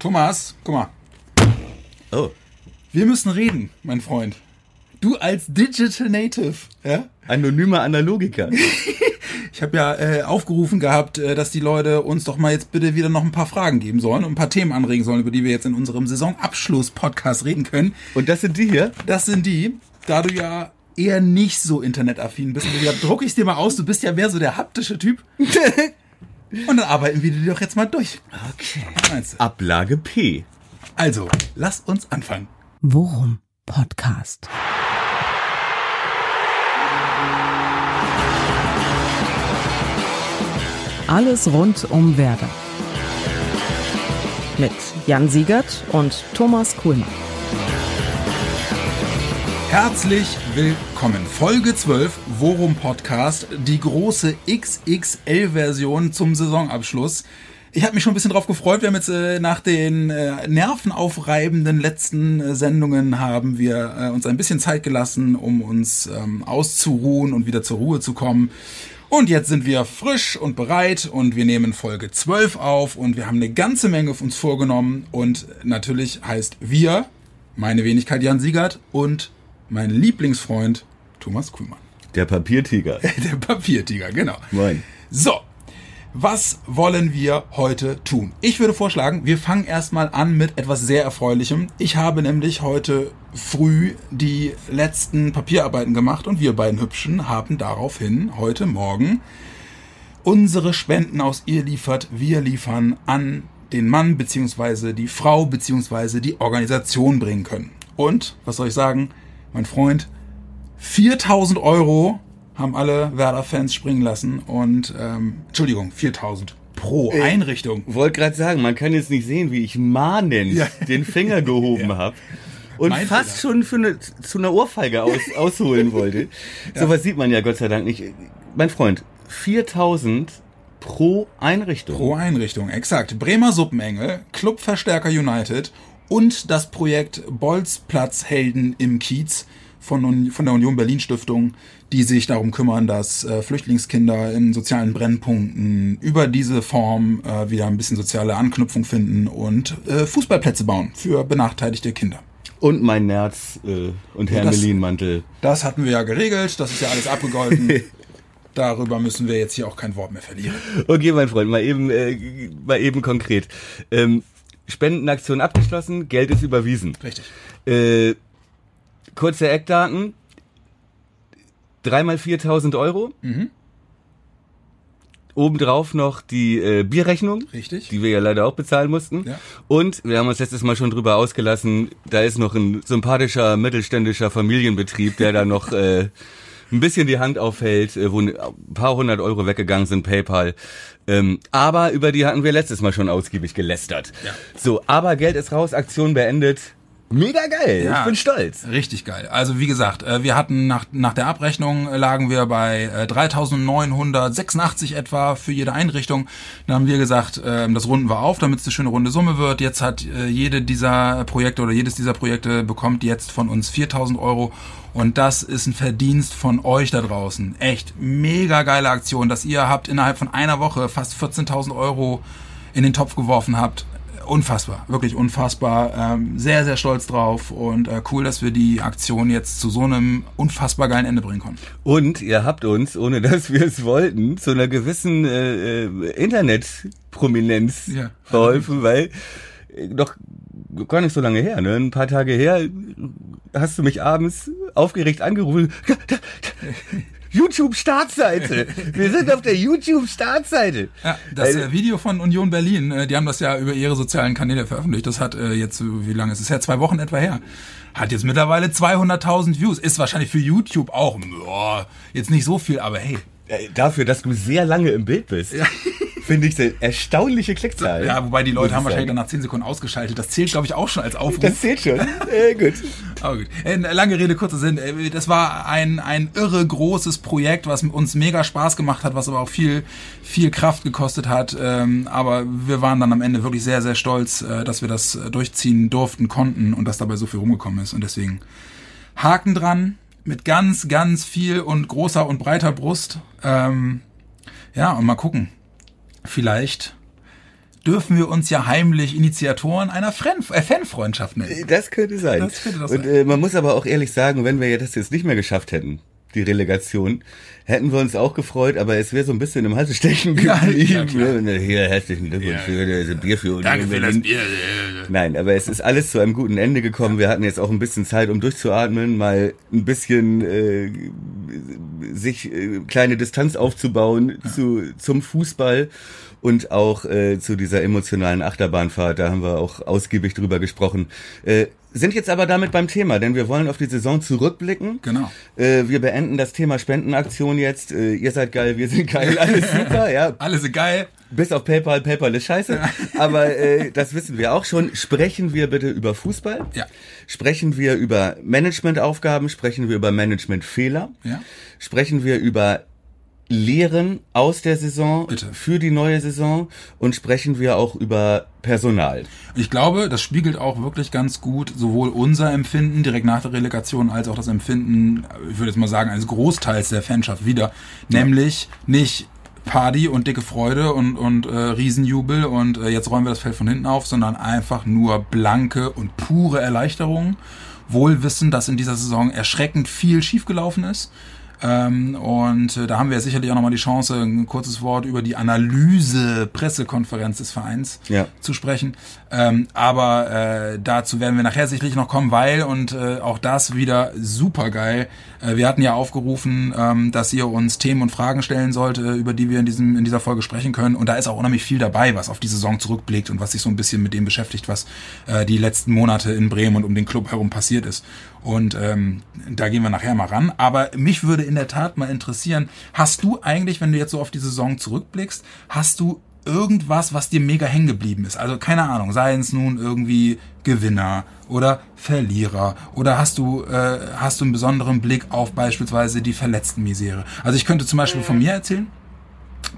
Thomas, guck mal. Oh. Wir müssen reden, mein Freund. Du als Digital Native, ja? Anonymer Analogiker. Ich habe ja äh, aufgerufen gehabt, äh, dass die Leute uns doch mal jetzt bitte wieder noch ein paar Fragen geben sollen und ein paar Themen anregen sollen, über die wir jetzt in unserem Saisonabschluss-Podcast reden können. Und das sind die hier? Das sind die, da du ja eher nicht so internetaffin bist. Und da drucke ich dir mal aus, du bist ja mehr so der haptische Typ. Und dann arbeiten wir die doch jetzt mal durch. Okay. Was meinst du? Ablage P. Also, lass uns anfangen. Worum Podcast. Alles rund um Werder. Mit Jan Siegert und Thomas Kuhlmann. Herzlich willkommen. Folge 12, Worum Podcast, die große XXL-Version zum Saisonabschluss. Ich habe mich schon ein bisschen drauf gefreut. Wir haben jetzt äh, nach den äh, nervenaufreibenden letzten äh, Sendungen haben wir äh, uns ein bisschen Zeit gelassen, um uns ähm, auszuruhen und wieder zur Ruhe zu kommen. Und jetzt sind wir frisch und bereit und wir nehmen Folge 12 auf und wir haben eine ganze Menge uns vorgenommen und natürlich heißt wir, meine Wenigkeit Jan Siegert und mein Lieblingsfreund Thomas Kuhlmann. Der Papiertiger. Der Papiertiger, genau. Moin. So, was wollen wir heute tun? Ich würde vorschlagen, wir fangen erstmal an mit etwas sehr Erfreulichem. Ich habe nämlich heute früh die letzten Papierarbeiten gemacht und wir beiden Hübschen haben daraufhin heute Morgen unsere Spenden aus ihr liefert, wir liefern an den Mann beziehungsweise die Frau beziehungsweise die Organisation bringen können. Und, was soll ich sagen, mein Freund, 4000 Euro haben alle Werder-Fans springen lassen und, ähm, Entschuldigung, 4000 pro Äh, Einrichtung. Wollte gerade sagen, man kann jetzt nicht sehen, wie ich mahnend Ja. den Finger gehoben Ja. habe. Und Mein fast Fehler. schon für eine, zu einer Ohrfeige aus, ausholen wollte. Sowas sieht man ja Gott sei Dank nicht. Mein Freund, 4000 pro Einrichtung. Pro Einrichtung, exakt. Bremer Suppenengel, Clubverstärker United und das Projekt Bolzplatzhelden im Kiez von, von der Union Berlin Stiftung, die sich darum kümmern, dass äh, Flüchtlingskinder in sozialen Brennpunkten über diese Form äh, wieder ein bisschen soziale Anknüpfung finden und äh, Fußballplätze bauen für benachteiligte Kinder. Und mein Nerz äh, und Hermelinmantel. Das hatten wir ja geregelt, das ist ja alles abgegolten. Darüber müssen wir jetzt hier auch kein Wort mehr verlieren. Okay, mein Freund, mal eben, äh, mal eben konkret. Ähm, Spendenaktion abgeschlossen, Geld ist überwiesen. Richtig. Äh, kurze Eckdaten. Dreimal 4000 Euro. Mhm. Obendrauf noch die äh, Bierrechnung, Richtig. die wir ja leider auch bezahlen mussten. Ja. Und wir haben uns letztes Mal schon drüber ausgelassen, da ist noch ein sympathischer mittelständischer Familienbetrieb, der da noch äh, ein bisschen die Hand aufhält, äh, wo ein paar hundert Euro weggegangen sind, PayPal. Ähm, aber über die hatten wir letztes Mal schon ausgiebig gelästert. Ja. So, aber Geld ist raus, Aktion beendet. Mega geil, Ja. ich bin stolz. Richtig geil. Also wie gesagt, äh, wir hatten nach, nach der Abrechnung äh, lagen wir bei äh, 3.986 etwa für jede Einrichtung. Dann haben wir gesagt, ähm, das runden wir auf, damit es eine schöne runde Summe wird. Jetzt hat äh, jede dieser Projekte oder jedes dieser Projekte bekommt jetzt von uns 4.000 Euro. Und das ist ein Verdienst von euch da draußen. Echt mega geile Aktion, dass ihr habt innerhalb von einer Woche fast 14.000 Euro in den Topf geworfen habt unfassbar, wirklich unfassbar. Ähm, sehr, sehr stolz drauf und äh, cool, dass wir die Aktion jetzt zu so einem unfassbar geilen Ende bringen konnten. Und ihr habt uns, ohne dass wir es wollten, zu einer gewissen äh, äh, Internetprominenz Ja. verholfen, weil äh, doch gar nicht so lange her, ne? Ein paar Tage her hast du mich abends aufgeregt angerufen. YouTube-Startseite. Wir sind auf der YouTube-Startseite. Ja, das Äh, äh, Video von Union Berlin, äh, die haben das ja über ihre sozialen Kanäle veröffentlicht. Das hat äh, jetzt, äh, wie lange ist es her? Zwei Wochen etwa her. Hat jetzt mittlerweile 200.000 Views. Ist wahrscheinlich für YouTube auch, boah, jetzt nicht so viel, aber hey. äh, dafür, dass du sehr lange im Bild bist, finde ich eine erstaunliche Klickzahl. Ja, wobei die Leute haben wahrscheinlich dann nach 10 Sekunden ausgeschaltet. Das zählt, glaube ich, auch schon als Aufruf. Das zählt schon. äh, gut. Aber gut. Äh, Lange Rede, kurzer Sinn. Äh, Das war ein, ein irre großes Projekt, was uns mega Spaß gemacht hat, was aber auch viel, viel Kraft gekostet hat. Ähm, Aber wir waren dann am Ende wirklich sehr, sehr stolz, äh, dass wir das durchziehen durften, konnten und dass dabei so viel rumgekommen ist. Und deswegen Haken dran, mit ganz, ganz viel und großer und breiter Brust. Ähm, ja, und mal gucken. Vielleicht dürfen wir uns ja heimlich Initiatoren einer äh, Fanfreundschaft nennen. Das könnte sein. Das könnte das Und sein. äh, man muss aber auch ehrlich sagen, wenn wir das jetzt nicht mehr geschafft hätten, die Relegation, hätten wir uns auch gefreut, aber es wäre so ein bisschen im Halse stechen Ja, geblieben. ja. Hier, herzlichen Glückwunsch für das Bier für Union Danke für das. Bier. Nein, aber es ist alles zu einem guten Ende gekommen. Wir hatten jetzt auch ein bisschen Zeit, um durchzuatmen, mal ein bisschen äh, sich äh, kleine Distanz aufzubauen zu zum Fußball und auch äh, zu dieser emotionalen Achterbahnfahrt. Da haben wir auch ausgiebig drüber gesprochen. Äh, sind jetzt aber damit beim Thema, denn wir wollen auf die Saison zurückblicken. Genau. Äh, wir beenden das Thema Spendenaktion jetzt. Äh, ihr seid geil, wir sind geil, alles super, ja. Alles ist geil. Bis auf PayPal, PayPal ist scheiße. Aber äh, das wissen wir auch schon. Sprechen wir bitte über Fußball. Ja. Sprechen wir über Managementaufgaben. Sprechen wir über Managementfehler. Ja. Sprechen wir über Lehren aus der Saison Bitte. für die neue Saison. Und sprechen wir auch über Personal. Ich glaube, das spiegelt auch wirklich ganz gut sowohl unser Empfinden direkt nach der Relegation als auch das Empfinden, ich würde jetzt mal sagen, eines Großteils der Fanschaft wieder. Nämlich nicht Party und dicke Freude und, und äh, Riesenjubel und äh, jetzt räumen wir das Feld von hinten auf, sondern einfach nur blanke und pure Erleichterung. Wohl wissen, dass in dieser Saison erschreckend viel schiefgelaufen ist. Ähm, und äh, da haben wir sicherlich auch nochmal die Chance, ein kurzes Wort über die Analyse-Pressekonferenz des Vereins Ja. zu sprechen. Ähm, aber äh, dazu werden wir nachher sicherlich noch kommen, weil und äh, auch das wieder super geil. Äh, wir hatten ja aufgerufen, ähm, dass ihr uns Themen und Fragen stellen sollt, äh, über die wir in diesem in dieser Folge sprechen können. Und da ist auch unheimlich viel dabei, was auf die Saison zurückblickt und was sich so ein bisschen mit dem beschäftigt, was äh, die letzten Monate in Bremen und um den Club herum passiert ist. Und ähm, da gehen wir nachher mal ran. Aber mich würde in der Tat mal interessieren, hast du eigentlich, wenn du jetzt so auf die Saison zurückblickst, hast du irgendwas, was dir mega hängen geblieben ist? Also keine Ahnung, sei es nun irgendwie Gewinner oder Verlierer oder hast du äh, hast du einen besonderen Blick auf beispielsweise die verletzten Misere? Also ich könnte zum Beispiel von mir erzählen.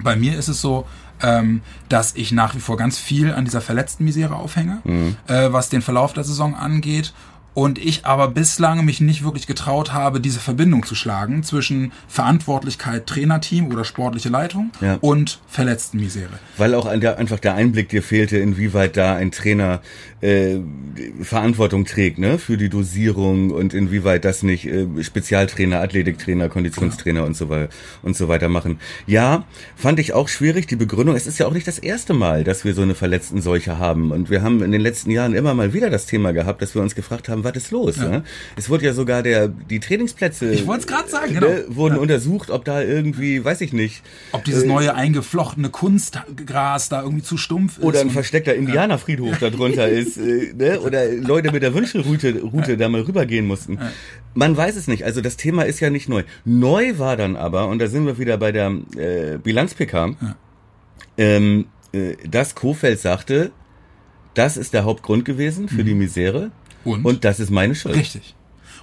Bei mir ist es so, ähm, dass ich nach wie vor ganz viel an dieser verletzten Misere aufhänge, äh, was den Verlauf der Saison angeht. Und ich aber bislang mich nicht wirklich getraut habe, diese Verbindung zu schlagen zwischen Verantwortlichkeit Trainerteam oder sportliche Leitung Ja. und verletzten Misere. Weil auch einfach der Einblick dir fehlte, inwieweit da ein Trainer äh, Verantwortung trägt, ne, für die Dosierung und inwieweit das nicht äh, Spezialtrainer, Athletiktrainer, Konditionstrainer und so weiter und so weiter machen. Ja, fand ich auch schwierig. Die Begründung, es ist ja auch nicht das erste Mal, dass wir so eine verletzten Seuche haben. Und wir haben in den letzten Jahren immer mal wieder das Thema gehabt, dass wir uns gefragt haben, was ist los? Ne? Es wurde ja sogar der die Trainingsplätze Ich wollte es gerade sagen, genau. ne, wurden untersucht, ob da irgendwie, weiß ich nicht, Ob dieses neue eingeflochtene Kunstgras da irgendwie zu stumpf ist. Oder ein und- versteckter Indianerfriedhof da drunter ist, äh, ne? oder Leute mit der Wünschelroute Route da mal rübergehen mussten. Man weiß es nicht. Also das Thema ist ja nicht neu. Neu war dann aber, und da sind wir wieder bei der äh, Bilanz-PK, ähm, äh, dass Kofeld sagte, das ist der Hauptgrund gewesen für die Misere Und? und das ist meine Schuld. Richtig.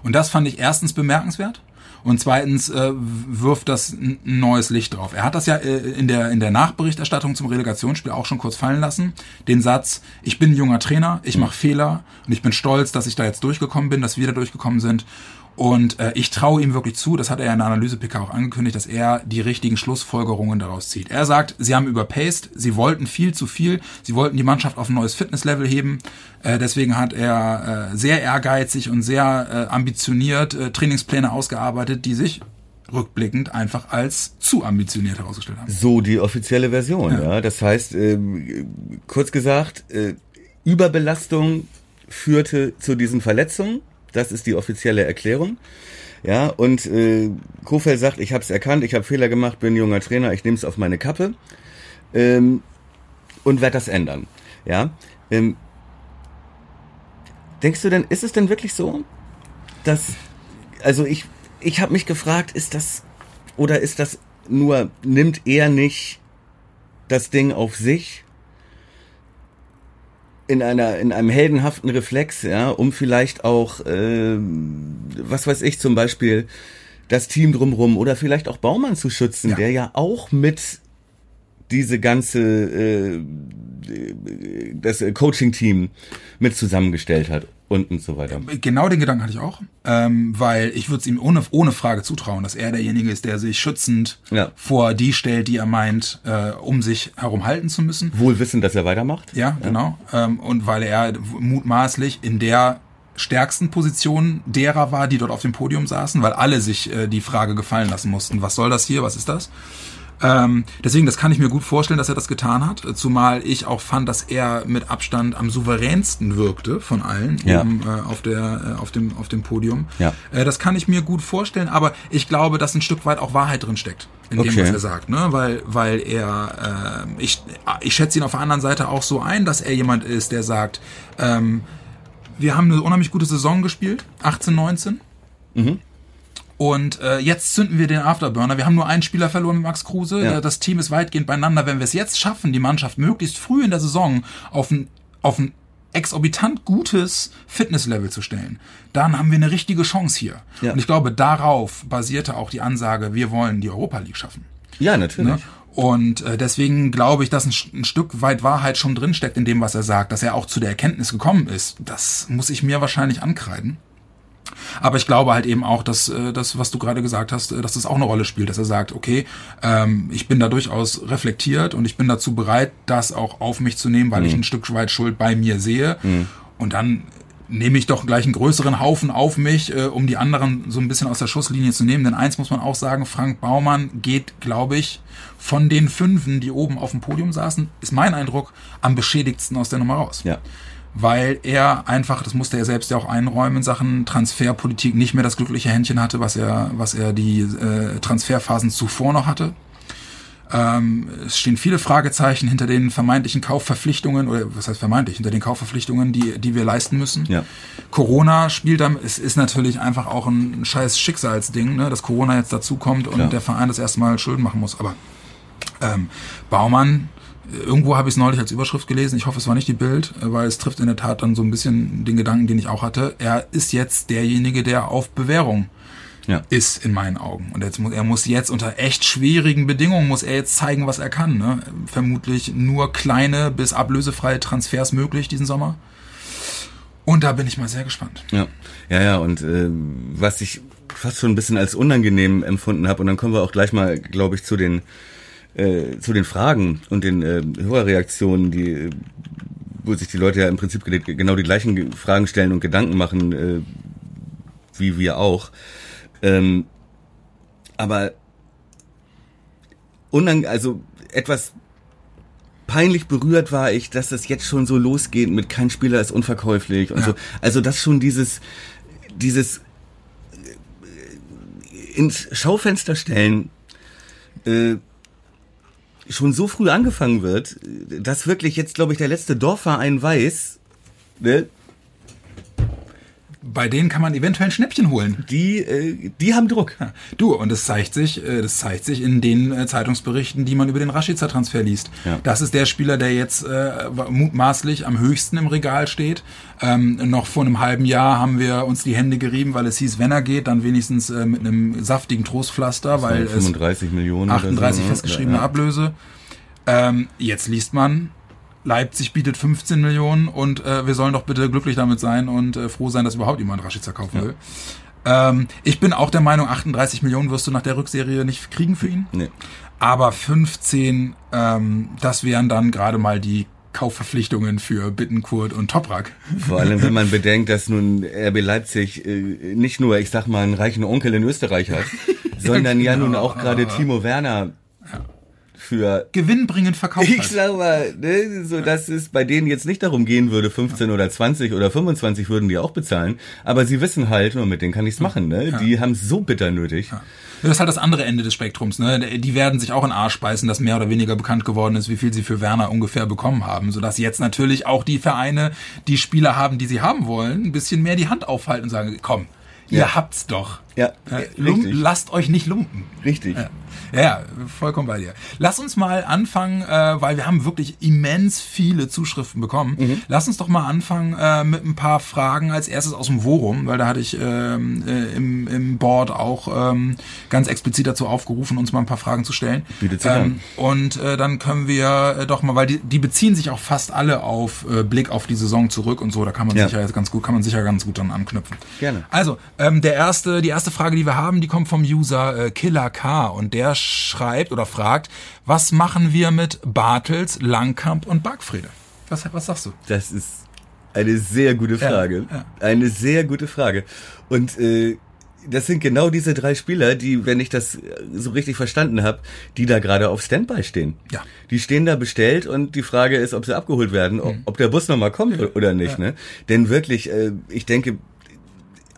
Und das fand ich erstens bemerkenswert. Und zweitens äh, wirft das ein neues Licht drauf. Er hat das ja äh, in der in der Nachberichterstattung zum Relegationsspiel auch schon kurz fallen lassen. Den Satz: Ich bin ein junger Trainer, ich mache Fehler und ich bin stolz, dass ich da jetzt durchgekommen bin, dass wir da durchgekommen sind. Und äh, ich traue ihm wirklich zu, das hat er ja in der Analyse-PK auch angekündigt, dass er die richtigen Schlussfolgerungen daraus zieht. Er sagt, sie haben überpaced, sie wollten viel zu viel, sie wollten die Mannschaft auf ein neues Fitnesslevel heben. Äh, deswegen hat er äh, sehr ehrgeizig und sehr äh, ambitioniert äh, Trainingspläne ausgearbeitet, die sich rückblickend einfach als zu ambitioniert herausgestellt haben. So die offizielle Version. Ja. Das heißt, ähm, kurz gesagt, äh, Überbelastung führte zu diesen Verletzungen. Das ist die offizielle Erklärung. Ja, und äh, Kofeld sagt, ich habe es erkannt, ich habe Fehler gemacht, bin junger Trainer, ich nehme es auf meine Kappe ähm, und werde das ändern. Ja, ähm, denkst du denn, ist es denn wirklich so, dass, also ich, ich habe mich gefragt, ist das oder ist das nur, nimmt er nicht das Ding auf sich in einer, in einem heldenhaften Reflex, ja, um vielleicht auch, ähm, was weiß ich, zum Beispiel das Team drumrum oder vielleicht auch Baumann zu schützen, Ja. der ja auch mit diese ganze, äh, das Coaching-Team mit zusammengestellt hat. Und so weiter. Genau den Gedanken hatte ich auch, ähm, weil ich würde es ihm ohne, ohne Frage zutrauen, dass er derjenige ist, der sich schützend Ja. vor die stellt, die er meint, äh, um sich herum halten zu müssen. Wohl wissend, dass er weitermacht. Ja, genau. Ähm, und weil er mutmaßlich in der stärksten Position derer war, die dort auf dem Podium saßen, weil alle sich äh, die Frage gefallen lassen mussten, was soll das hier, was ist das? Ähm, deswegen, das kann ich mir gut vorstellen, dass er das getan hat, zumal ich auch fand, dass er mit Abstand am souveränsten wirkte von allen Ja. oben äh, auf, der, äh, auf, dem, auf dem Podium. Ja. Äh, das kann ich mir gut vorstellen, aber ich glaube, dass ein Stück weit auch Wahrheit drin steckt in dem, Okay. was er sagt, ne? Weil, weil er, äh, ich, ich schätze ihn auf der anderen Seite auch so ein, dass er jemand ist, der sagt, ähm, wir haben eine unheimlich gute Saison gespielt, 18, 19. Und äh, jetzt zünden wir den Afterburner. Wir haben nur einen Spieler verloren mit Max Kruse. Ja. Das Team ist weitgehend beieinander. Wenn wir es jetzt schaffen, die Mannschaft möglichst früh in der Saison auf ein, auf ein exorbitant gutes Fitnesslevel zu stellen, dann haben wir eine richtige Chance hier. Ja. Und ich glaube, darauf basierte auch die Ansage, wir wollen die Europa League schaffen. Ja, natürlich. Ne? Und äh, deswegen glaube ich, dass ein, ein Stück weit Wahrheit schon drinsteckt in dem, was er sagt, dass er auch zu der Erkenntnis gekommen ist. Das muss ich mir wahrscheinlich ankreiden. Aber ich glaube halt eben auch, dass äh, das, was du gerade gesagt hast, äh, dass das auch eine Rolle spielt, dass er sagt, okay, ähm, ich bin da durchaus reflektiert und ich bin dazu bereit, das auch auf mich zu nehmen, weil ich ein Stück weit Schuld bei mir sehe. Und dann nehme ich doch gleich einen größeren Haufen auf mich, äh, um die anderen so ein bisschen aus der Schusslinie zu nehmen. Denn eins muss man auch sagen, Frank Baumann geht, glaube ich, von den Fünfen, die oben auf dem Podium saßen, ist mein Eindruck, am beschädigtsten aus der Nummer raus Ja. Weil er einfach, das musste er selbst ja auch einräumen, in Sachen Transferpolitik nicht mehr das glückliche Händchen hatte, was er, was er die äh, Transferphasen zuvor noch hatte. Ähm, es stehen viele Fragezeichen hinter den vermeintlichen Kaufverpflichtungen, oder was heißt vermeintlich, hinter den Kaufverpflichtungen, die, die wir leisten müssen. Ja. Corona spielt dann, es ist natürlich einfach auch ein scheiß Schicksalsding, ne, dass Corona jetzt dazukommt und Klar. der Verein das erstmal Schulden machen muss. Aber ähm, Baumann, irgendwo habe ich es neulich als Überschrift gelesen, ich hoffe, es war nicht die Bild, weil es trifft in der Tat dann so ein bisschen den Gedanken, den ich auch hatte. Er ist jetzt derjenige, der auf Bewährung Ja. ist in meinen Augen. Und jetzt muss, er muss jetzt unter echt schwierigen Bedingungen, muss er jetzt zeigen, was er kann. Ne? Vermutlich nur kleine bis ablösefreie Transfers möglich diesen Sommer. Und da bin ich mal sehr gespannt. Ja, ja, ja. Und äh, was ich fast schon ein bisschen als unangenehm empfunden habe, und dann kommen wir auch gleich mal, glaube ich, zu den äh, zu den Fragen und den äh, Hörerreaktionen, die äh, wo sich die Leute ja im Prinzip ge- genau die gleichen Ge- Fragen stellen und Gedanken machen, äh, wie wir auch. Ähm, aber unang also etwas peinlich berührt war ich, dass das jetzt schon so losgeht mit kein Spieler ist unverkäuflich und Ja. so. Also dass schon dieses dieses äh, ins Schaufenster stellen äh, schon so früh angefangen wird, dass wirklich jetzt glaube ich der letzte Dorfverein weiß, ne, Bei denen kann man eventuell ein Schnäppchen holen. die äh, die haben Druck. Ja. Du, und es zeigt sich, äh, das zeigt sich in den äh, Zeitungsberichten, die man über den Rashica-Transfer liest. Ja. Das ist der Spieler, der jetzt äh, mutmaßlich am höchsten im Regal steht. Ähm, noch vor einem halben Jahr haben wir uns die Hände gerieben, weil es hieß, wenn er geht, dann wenigstens äh, mit einem saftigen Trostpflaster, weil es 35 Millionen. oder 38 so, ne? festgeschriebene ja. Ablöse. Ähm, jetzt liest man, Leipzig bietet 15 Millionen und äh, wir sollen doch bitte glücklich damit sein und äh, froh sein, dass überhaupt jemand Rashica kaufen will. Ähm, ich bin auch der Meinung, 38 Millionen wirst du nach der Rückserie nicht kriegen für ihn. Nee. Aber 15, ähm, das wären dann gerade mal die Kaufverpflichtungen für Bittenkurt und Toprak. Vor allem, wenn man bedenkt, dass nun RB Leipzig äh, nicht nur, ich sag mal, einen reichen Onkel in Österreich hat, sondern ja genau. nun auch gerade Timo Werner für Gewinnbringend verkauft ich hat. sag mal, ne, so dass es bei denen jetzt nicht darum gehen würde, 15 oder 20 oder 25 würden die auch bezahlen, aber sie wissen halt, nur mit denen kann ich's machen, ne? Die haben so bitter nötig. Das ist halt das andere Ende des Spektrums. Ne? Die werden sich auch in Arsch beißen, dass mehr oder weniger bekannt geworden ist, wie viel sie für Werner ungefähr bekommen haben. Sodass jetzt natürlich auch die Vereine, die Spieler haben, die sie haben wollen, ein bisschen mehr die Hand aufhalten und sagen, komm, ihr Ja. habt's doch. Ja, Äh, richtig. lasst euch nicht lumpen. Richtig. Ja, vollkommen bei dir. Lass uns mal anfangen, äh, weil wir haben wirklich immens viele Zuschriften bekommen. Mhm. Lass uns doch mal anfangen äh, mit ein paar Fragen. Als erstes aus dem Forum, weil da hatte ich ähm, äh, im, im Board auch ähm, ganz explizit dazu aufgerufen, uns mal ein paar Fragen zu stellen. Sich an. Und äh, dann können wir äh, doch mal, weil die, die beziehen sich auch fast alle auf äh, Blick auf die Saison zurück und so. Da kann man Ja. sicher ganz gut, kann man sicher ganz gut dann anknüpfen. Gerne. Also, ähm, der erste, die erste Frage, die wir haben, die kommt vom User äh, Killer K und der schreibt oder fragt, was machen wir mit Bartels, Langkamp und Bargfrede? Was, was sagst du? Das ist eine sehr gute Frage. ja. Eine sehr gute Frage. Und äh, das sind genau diese drei Spieler, die, wenn ich das so richtig verstanden habe, die da gerade auf Standby stehen. Ja. Die stehen da bestellt und die Frage ist, ob sie abgeholt werden, ob, ob der Bus nochmal kommt oder nicht. Ne? Denn wirklich, äh, ich denke,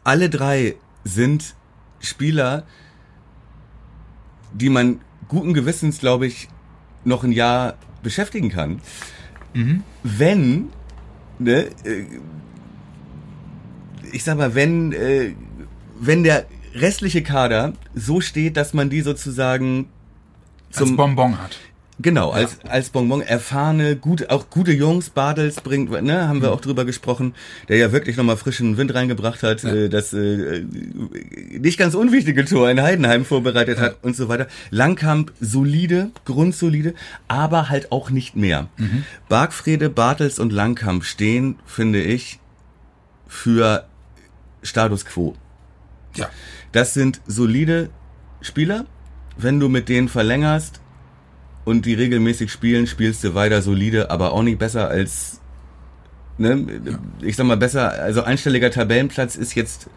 alle drei sind Spieler, die man guten Gewissens, glaube ich, noch ein Jahr beschäftigen kann. Wenn, ne, äh, ich sag mal, wenn, äh, wenn der restliche Kader so steht, dass man die sozusagen Als zum, Bonbon hat. Genau, als, als Bonbon erfahrene, gut, auch gute Jungs, Bartels bringt, ne, haben wir auch drüber gesprochen, der ja wirklich nochmal frischen Wind reingebracht hat, äh, das äh, nicht ganz unwichtige Tor in Heidenheim vorbereitet hat und so weiter. Langkamp solide, grundsolide, aber halt auch nicht mehr. Bargfrede, Bartels und Langkamp stehen, finde ich, für Status Quo. Ja. Das sind solide Spieler. Wenn du mit denen verlängerst und die regelmäßig spielen, spielst du weiter solide, aber auch nicht besser als, ne, ich sag mal besser, also einstelliger Tabellenplatz ist jetzt,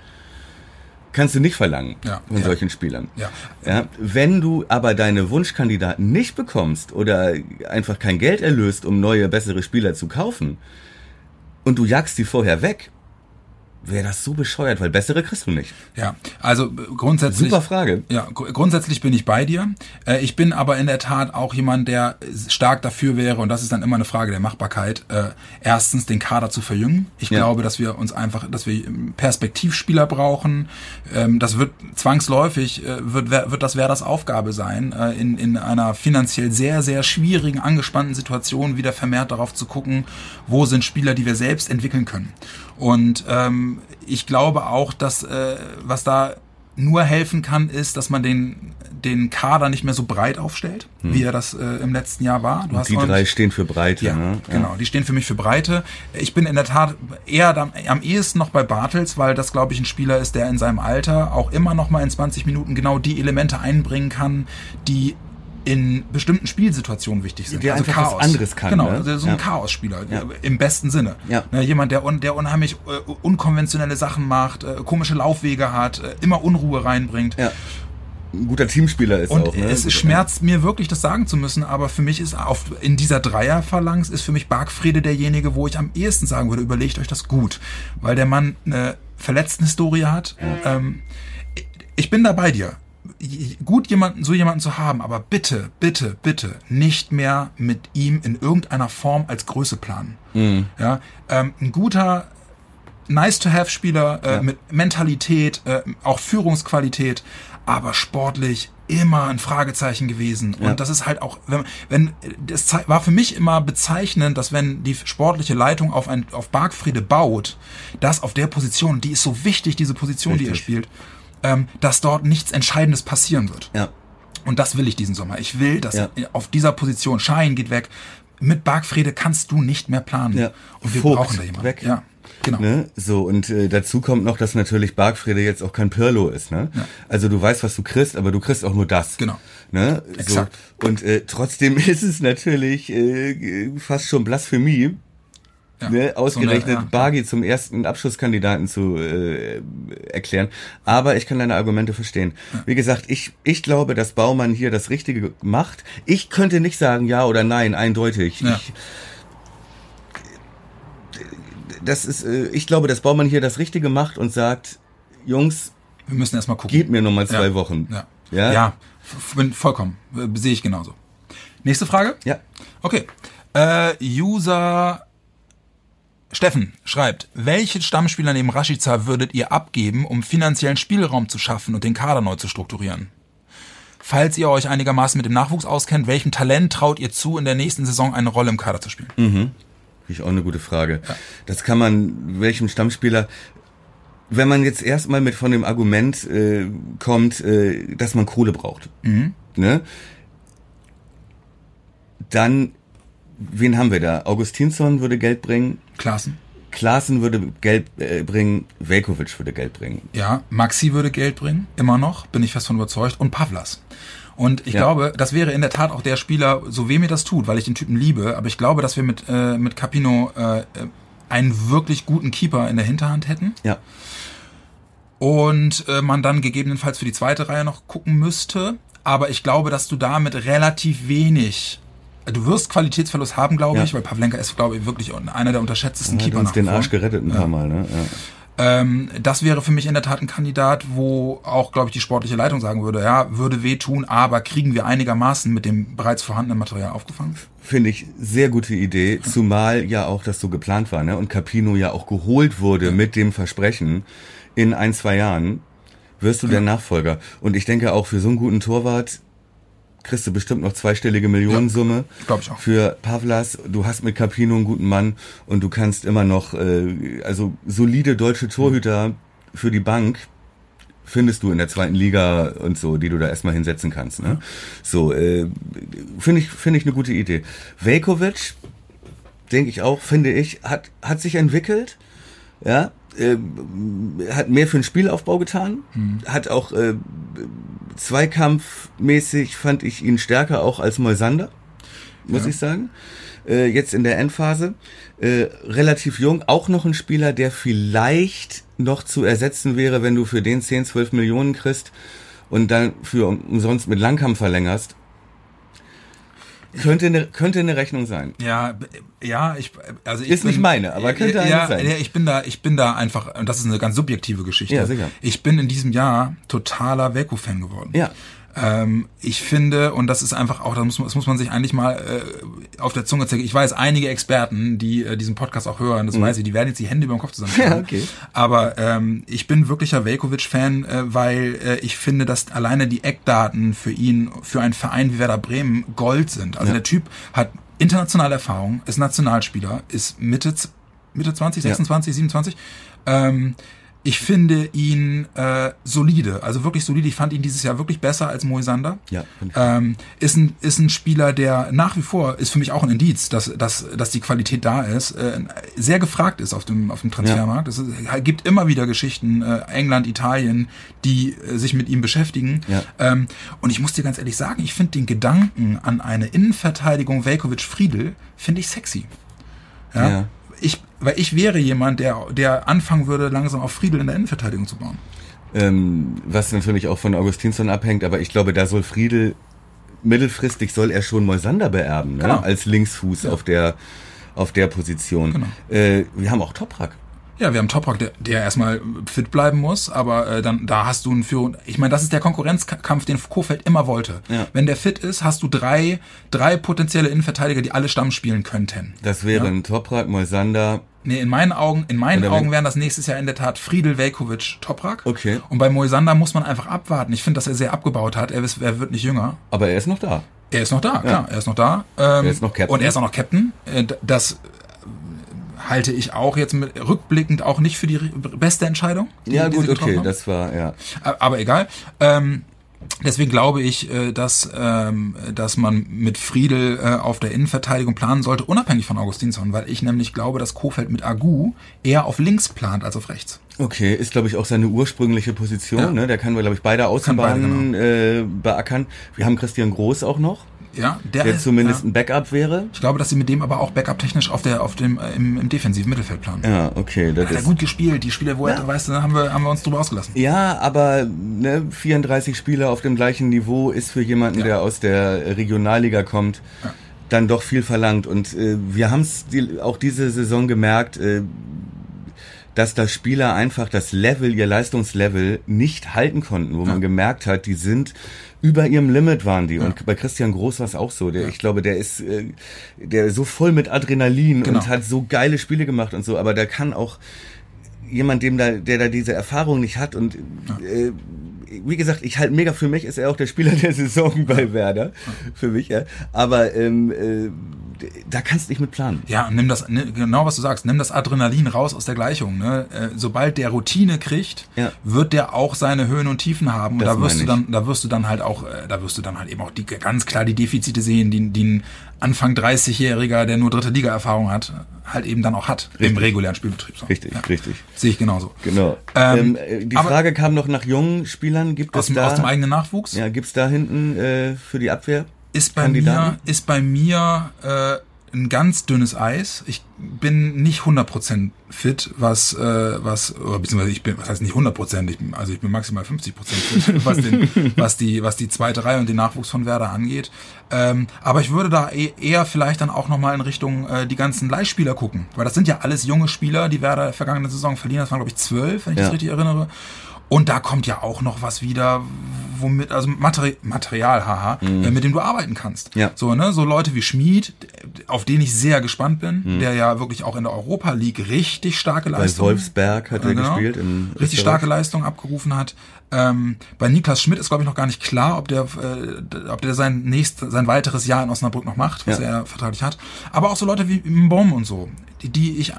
kannst du nicht verlangen Ja. von Ja. solchen Spielern. Ja. Ja, wenn du aber deine Wunschkandidaten nicht bekommst oder einfach kein Geld erlöst, um neue, bessere Spieler zu kaufen und du jagst die vorher weg, wäre das so bescheuert, weil bessere kriegst du nicht. Ja, also äh, grundsätzlich. Super Frage. Ja, gr- grundsätzlich bin ich bei dir. Äh, Ich bin aber in der Tat auch jemand, der stark dafür wäre, und das ist dann immer eine Frage der Machbarkeit, äh, erstens den Kader zu verjüngen. Ich Ja. glaube, dass wir uns einfach, dass wir Perspektivspieler brauchen. Ähm, Das wird zwangsläufig, wird, wird das Werders Aufgabe sein, in, in einer finanziell sehr, sehr schwierigen, angespannten Situation wieder vermehrt darauf zu gucken, wo sind Spieler, die wir selbst entwickeln können. Und ähm, ich glaube auch, dass äh, was da nur helfen kann, ist, dass man den, den Kader nicht mehr so breit aufstellt, wie er das äh, im letzten Jahr war. Du hast Die drei stehen für Breite. ja, ne? genau. Die stehen für mich für Breite. Ich bin in der Tat eher da, am ehesten noch bei Bartels, weil das, glaube ich, ein Spieler ist, der in seinem Alter auch immer noch mal in 20 Minuten genau die Elemente einbringen kann, die in bestimmten Spielsituationen wichtig sind. Der einfach was anderes kann, Genau, ne? also so ein Ja. Chaosspieler Ja. im besten Sinne. Ja. Ne, jemand, der, un, der unheimlich äh, unkonventionelle Sachen macht, äh, komische Laufwege hat, äh, immer Unruhe reinbringt. Ja. Ein guter Teamspieler ist Und auch. Ne? es schmerzt mir wirklich, das sagen zu müssen, aber für mich ist auf, in dieser Dreierphalanx ist für mich Bargfrede derjenige, wo ich am ehesten sagen würde, überlegt euch das gut. Weil der Mann eine Verletztenhistorie hat. Ähm, ich bin da bei dir. Gut, jemanden, so jemanden zu haben, aber bitte, bitte, bitte nicht mehr mit ihm in irgendeiner Form als Größe planen. Ja, ähm, ein guter Nice-to-have-Spieler äh, Ja. mit Mentalität, äh, auch Führungsqualität, aber sportlich immer ein Fragezeichen gewesen. Und Ja. das ist halt auch, wenn, wenn das war für mich immer bezeichnend, dass wenn die sportliche Leitung auf ein auf Bargfriede baut, dass auf der Position, die ist so wichtig, diese Position, die er Richtig. spielt, ähm, dass dort nichts Entscheidendes passieren wird. Ja. Und das will ich diesen Sommer. Ich will, dass Ja. auf dieser Position Schein geht weg. Mit Bargfriede kannst du nicht mehr planen. Ja. Und wir Vogt brauchen da jemanden. weg. Ja, genau. Ne? So, und äh, dazu kommt noch, dass natürlich Bargfrede jetzt auch kein Pirlo ist. Ne? Also du weißt, was du kriegst, aber du kriegst auch nur das. Genau. Ne? Exakt. So. Und äh, trotzdem ist es natürlich äh, fast schon Blasphemie, Ja. ne? So ausgerechnet eine, ja. Bargi zum ersten Abschlusskandidaten zu äh, erklären. Aber ich kann deine Argumente verstehen. Wie gesagt, ich, ich glaube, dass Baumann hier das Richtige macht. Ich könnte nicht sagen ja oder nein, eindeutig. Ja. Ich, das ist, äh, ich glaube, dass Baumann hier das Richtige macht und sagt, Jungs, Wir müssen erstmal gucken. gebt mir noch mal zwei ja. Wochen. Ja. Ja? Ja, vollkommen. Äh, Sehe ich genauso. Nächste Frage? Ja. Okay. Äh, User Steffen schreibt, welche Stammspieler neben Rashica würdet ihr abgeben, um finanziellen Spielraum zu schaffen und den Kader neu zu strukturieren? falls ihr euch einigermaßen mit dem Nachwuchs auskennt, welchem Talent traut ihr zu, in der nächsten Saison eine Rolle im Kader zu spielen? Mhm. Ich auch eine gute Frage. Ja. Das kann man, welchem Stammspieler, wenn man jetzt erstmal mit von dem Argument äh, kommt, äh, dass man Kohle braucht, mhm. ne? dann, wen haben wir da? Augustinsson würde Geld bringen. Klassen. Klaassen würde Geld äh, bringen, Velkovic würde Geld bringen. Ja, Maxi würde Geld bringen, immer noch, bin ich fest von überzeugt, und Pavlas. Und ich ja. glaube, das wäre in der Tat auch der Spieler, so weh mir das tut, weil ich den Typen liebe, aber ich glaube, dass wir mit, äh, mit Capino äh, einen wirklich guten Keeper in der Hinterhand hätten. Ja. Und äh, man dann gegebenenfalls für die zweite Reihe noch gucken müsste. Aber ich glaube, dass du damit relativ wenig du wirst Qualitätsverlust haben, glaube ja. ich, weil Pavlenka ist, glaube ich, wirklich einer der unterschätztesten ja, Keeper. Hat uns den Arsch gerettet ein paar Mal, ne? Ja. Ähm, das wäre für mich in der Tat ein Kandidat, wo auch, glaube ich, die sportliche Leitung sagen würde, ja, würde wehtun, aber kriegen wir einigermaßen mit dem bereits vorhandenen Material aufgefangen? Finde ich sehr gute Idee, zumal ja auch das so geplant war, ne? Und Capino ja auch geholt wurde mit dem Versprechen, in ein, zwei Jahren wirst du der Nachfolger. Und ich denke auch für so einen guten Torwart kriegst du bestimmt noch zweistellige Millionensumme ja, ich auch. für Pavlas. Du hast mit Capino einen guten Mann und du kannst immer noch, äh, also solide deutsche Torhüter für die Bank findest du in der zweiten Liga und so, die du da erstmal hinsetzen kannst. Ne? So, äh, finde ich, finde ich eine gute Idee. Velkovic, denke ich auch, finde ich, hat, hat sich entwickelt. Ja, äh, hat mehr für den Spielaufbau getan, mhm. hat auch äh, zweikampfmäßig fand ich ihn stärker auch als Moisander, muss ja. ich sagen. Äh, jetzt in der Endphase. Äh, relativ jung, auch noch ein Spieler, der vielleicht noch zu ersetzen wäre, wenn du für den 10, 12 Millionen kriegst und dann für umsonst mit Langkampf verlängerst. Könnte eine, könnte eine Rechnung sein. Ja, ja, ich, also ich ist bin, nicht meine, aber könnte ja, eine sein. Ja, ich bin da, ich bin da einfach, und das ist eine ganz subjektive Geschichte. Ja, sicher. Ich bin in diesem Jahr totaler Velko-Fan geworden. Ja. Ähm, ich finde, und das ist einfach auch, das muss, das muss man sich eigentlich mal äh, auf der Zunge zeigen. Ich weiß, einige Experten, die äh, diesen Podcast auch hören, das mhm. weiß ich, die werden jetzt die Hände über den Kopf zusammenschlagen. Ja, okay. Aber ähm, ich bin wirklicher Velkovic-Fan, äh, weil äh, ich finde, dass alleine die Eckdaten für ihn, für einen Verein wie Werder Bremen Gold sind. Also ja. der Typ hat internationale Erfahrung, ist Nationalspieler, ist Mitte, Mitte 20, 26, ja. 27. Ähm, ich finde ihn äh, solide, also wirklich solide. Ich fand ihn dieses Jahr wirklich besser als Moisander. Ja. Ähm, ist ein ist ein Spieler, der nach wie vor ist für mich auch ein Indiz, dass dass dass die Qualität da ist, äh, sehr gefragt ist auf dem auf dem Transfermarkt. Ja. Es gibt immer wieder Geschichten äh, England, Italien, die äh, sich mit ihm beschäftigen. Ja. Ähm, und ich muss dir ganz ehrlich sagen, ich finde den Gedanken an eine Innenverteidigung Velkovic Friedel finde ich sexy. Ja? ja ich, weil ich wäre jemand, der, der anfangen würde, langsam auf Friedel in der Innenverteidigung zu bauen. Ähm, was natürlich auch von Augustinsson abhängt, aber ich glaube, da soll Friedel mittelfristig soll er schon Moisander beerben, ne? Genau. als Linksfuß ja. auf der auf der Position. Genau. Äh, wir haben auch Toprak. Ja, wir haben Toprak, der, der erstmal fit bleiben muss, aber äh, dann da hast du einen Führung. Ich meine, das ist der Konkurrenzkampf, den Kofeld immer wollte. Ja. Wenn der fit ist, hast du drei, drei potenzielle Innenverteidiger, die alle Stamm spielen könnten. Das wären ja? Toprak, Moisander. Nee, in meinen Augen, in meinen Augen wären das nächstes Jahr in der Tat Friedel, Velkovic, Toprak. Okay. Und bei Moisander muss man einfach abwarten. Ich finde, dass er sehr abgebaut hat. Er, ist, er wird nicht jünger. Aber er ist noch da. Er ist noch da, klar. Er ist noch da. Ähm, er ist noch Captain. Und er ist auch noch Captain. Äh, das halte ich auch jetzt mit, rückblickend auch nicht für die beste Entscheidung. Die, ja, gut, okay, haben. das war, ja. Aber egal. Ähm, Deswegen glaube ich, äh, dass, ähm, dass man mit Friedel äh, auf der Innenverteidigung planen sollte, unabhängig von Augustinsson, weil ich nämlich glaube, dass Kofeld mit Agu eher auf links plant als auf rechts. Okay, ist glaube ich auch seine ursprüngliche Position. Ja. Ne? Der kann, glaube ich, beide Außenbahnen genau. äh, beackern. Wir haben Christian Groß auch noch. Ja, der, der zumindest ja. ein Backup wäre. Ich glaube, dass sie mit dem aber auch Backup-technisch auf der, auf dem, äh, im, im defensiven Mittelfeld planen. Ja, okay. Das hat er gut gespielt. Die Spiele, wo ja. er, weißt du, haben wir, haben wir uns drüber ausgelassen. Ja, aber ne, 34 Spieler auf dem gleichen Niveau ist für jemanden, ja. der aus der Regionalliga kommt, dann doch viel verlangt. Und äh, wir haben es die, auch diese Saison gemerkt, äh, dass da Spieler einfach das Level, ihr Leistungslevel nicht halten konnten, wo man gemerkt hat, die sind über ihrem Limit waren die. Ja. Und bei Christian Groß war es auch so. Der, ja. Ich glaube, der ist äh, der ist so voll mit Adrenalin genau. und hat so geile Spiele gemacht und so. Aber der kann auch jemand, dem da, der da diese Erfahrung nicht hat und ja. äh, wie gesagt, ich halt mega für mich ist er auch der Spieler der Saison bei Werder. Für mich, ja. Aber ähm, äh, da kannst du nicht mit planen. Ja, nimm das, genau was du sagst, nimm das Adrenalin raus aus der Gleichung. Ne? Äh, sobald der Routine kriegt, Ja. wird der auch seine Höhen und Tiefen haben. Und Das da wirst du dann, da wirst du dann halt auch, äh, da wirst du dann halt eben auch die ganz klar die Defizite sehen, die, die ein Anfang 30-Jähriger, der nur dritte Liga-Erfahrung hat, halt eben dann auch hat im Richtig. regulären Spielbetrieb. So. Richtig, ja. richtig. Sehe ich genauso. Genau. Ähm, Ähm, äh, die Frage kam noch nach jungen Spielern. Gibt Aus es da, aus dem eigenen Nachwuchs? ja, gibt's da hinten äh, für die Abwehr? ist bei mir Kandidaten? ist bei mir äh, ein ganz dünnes Eis. Ich bin nicht 100% fit, was äh, was oder beziehungsweise ich bin was heißt nicht 100%, ich bin, also ich bin maximal 50% fit, was den was die was die zweite Reihe und den Nachwuchs von Werder angeht. Ähm, aber ich würde da eh- eher vielleicht dann auch noch mal in Richtung äh, die ganzen Leihspieler gucken, weil das sind ja alles junge Spieler, die Werder vergangene Saison verliehen, das waren glaube ich zwölf, wenn ich Ja. das richtig erinnere. Und da kommt ja auch noch was wieder, womit, also Materi Material, haha, äh, mit dem du arbeiten kannst. Mhm. Ja. So, ne, so Leute wie Schmid, auf den ich sehr gespannt bin, Mhm. der ja wirklich auch in der Europa League richtig starke Bei Leistung. Wolfsberg hat er Ja, genau. gespielt. In richtig starke Leistung abgerufen hat. Ähm, bei Niklas Schmidt ist, glaube ich, noch gar nicht klar, ob der, äh, ob der sein nächst, sein weiteres Jahr in Osnabrück noch macht, was Ja. er vertraglich hat. Aber auch so Leute wie Mbom und so, die, die ich äh,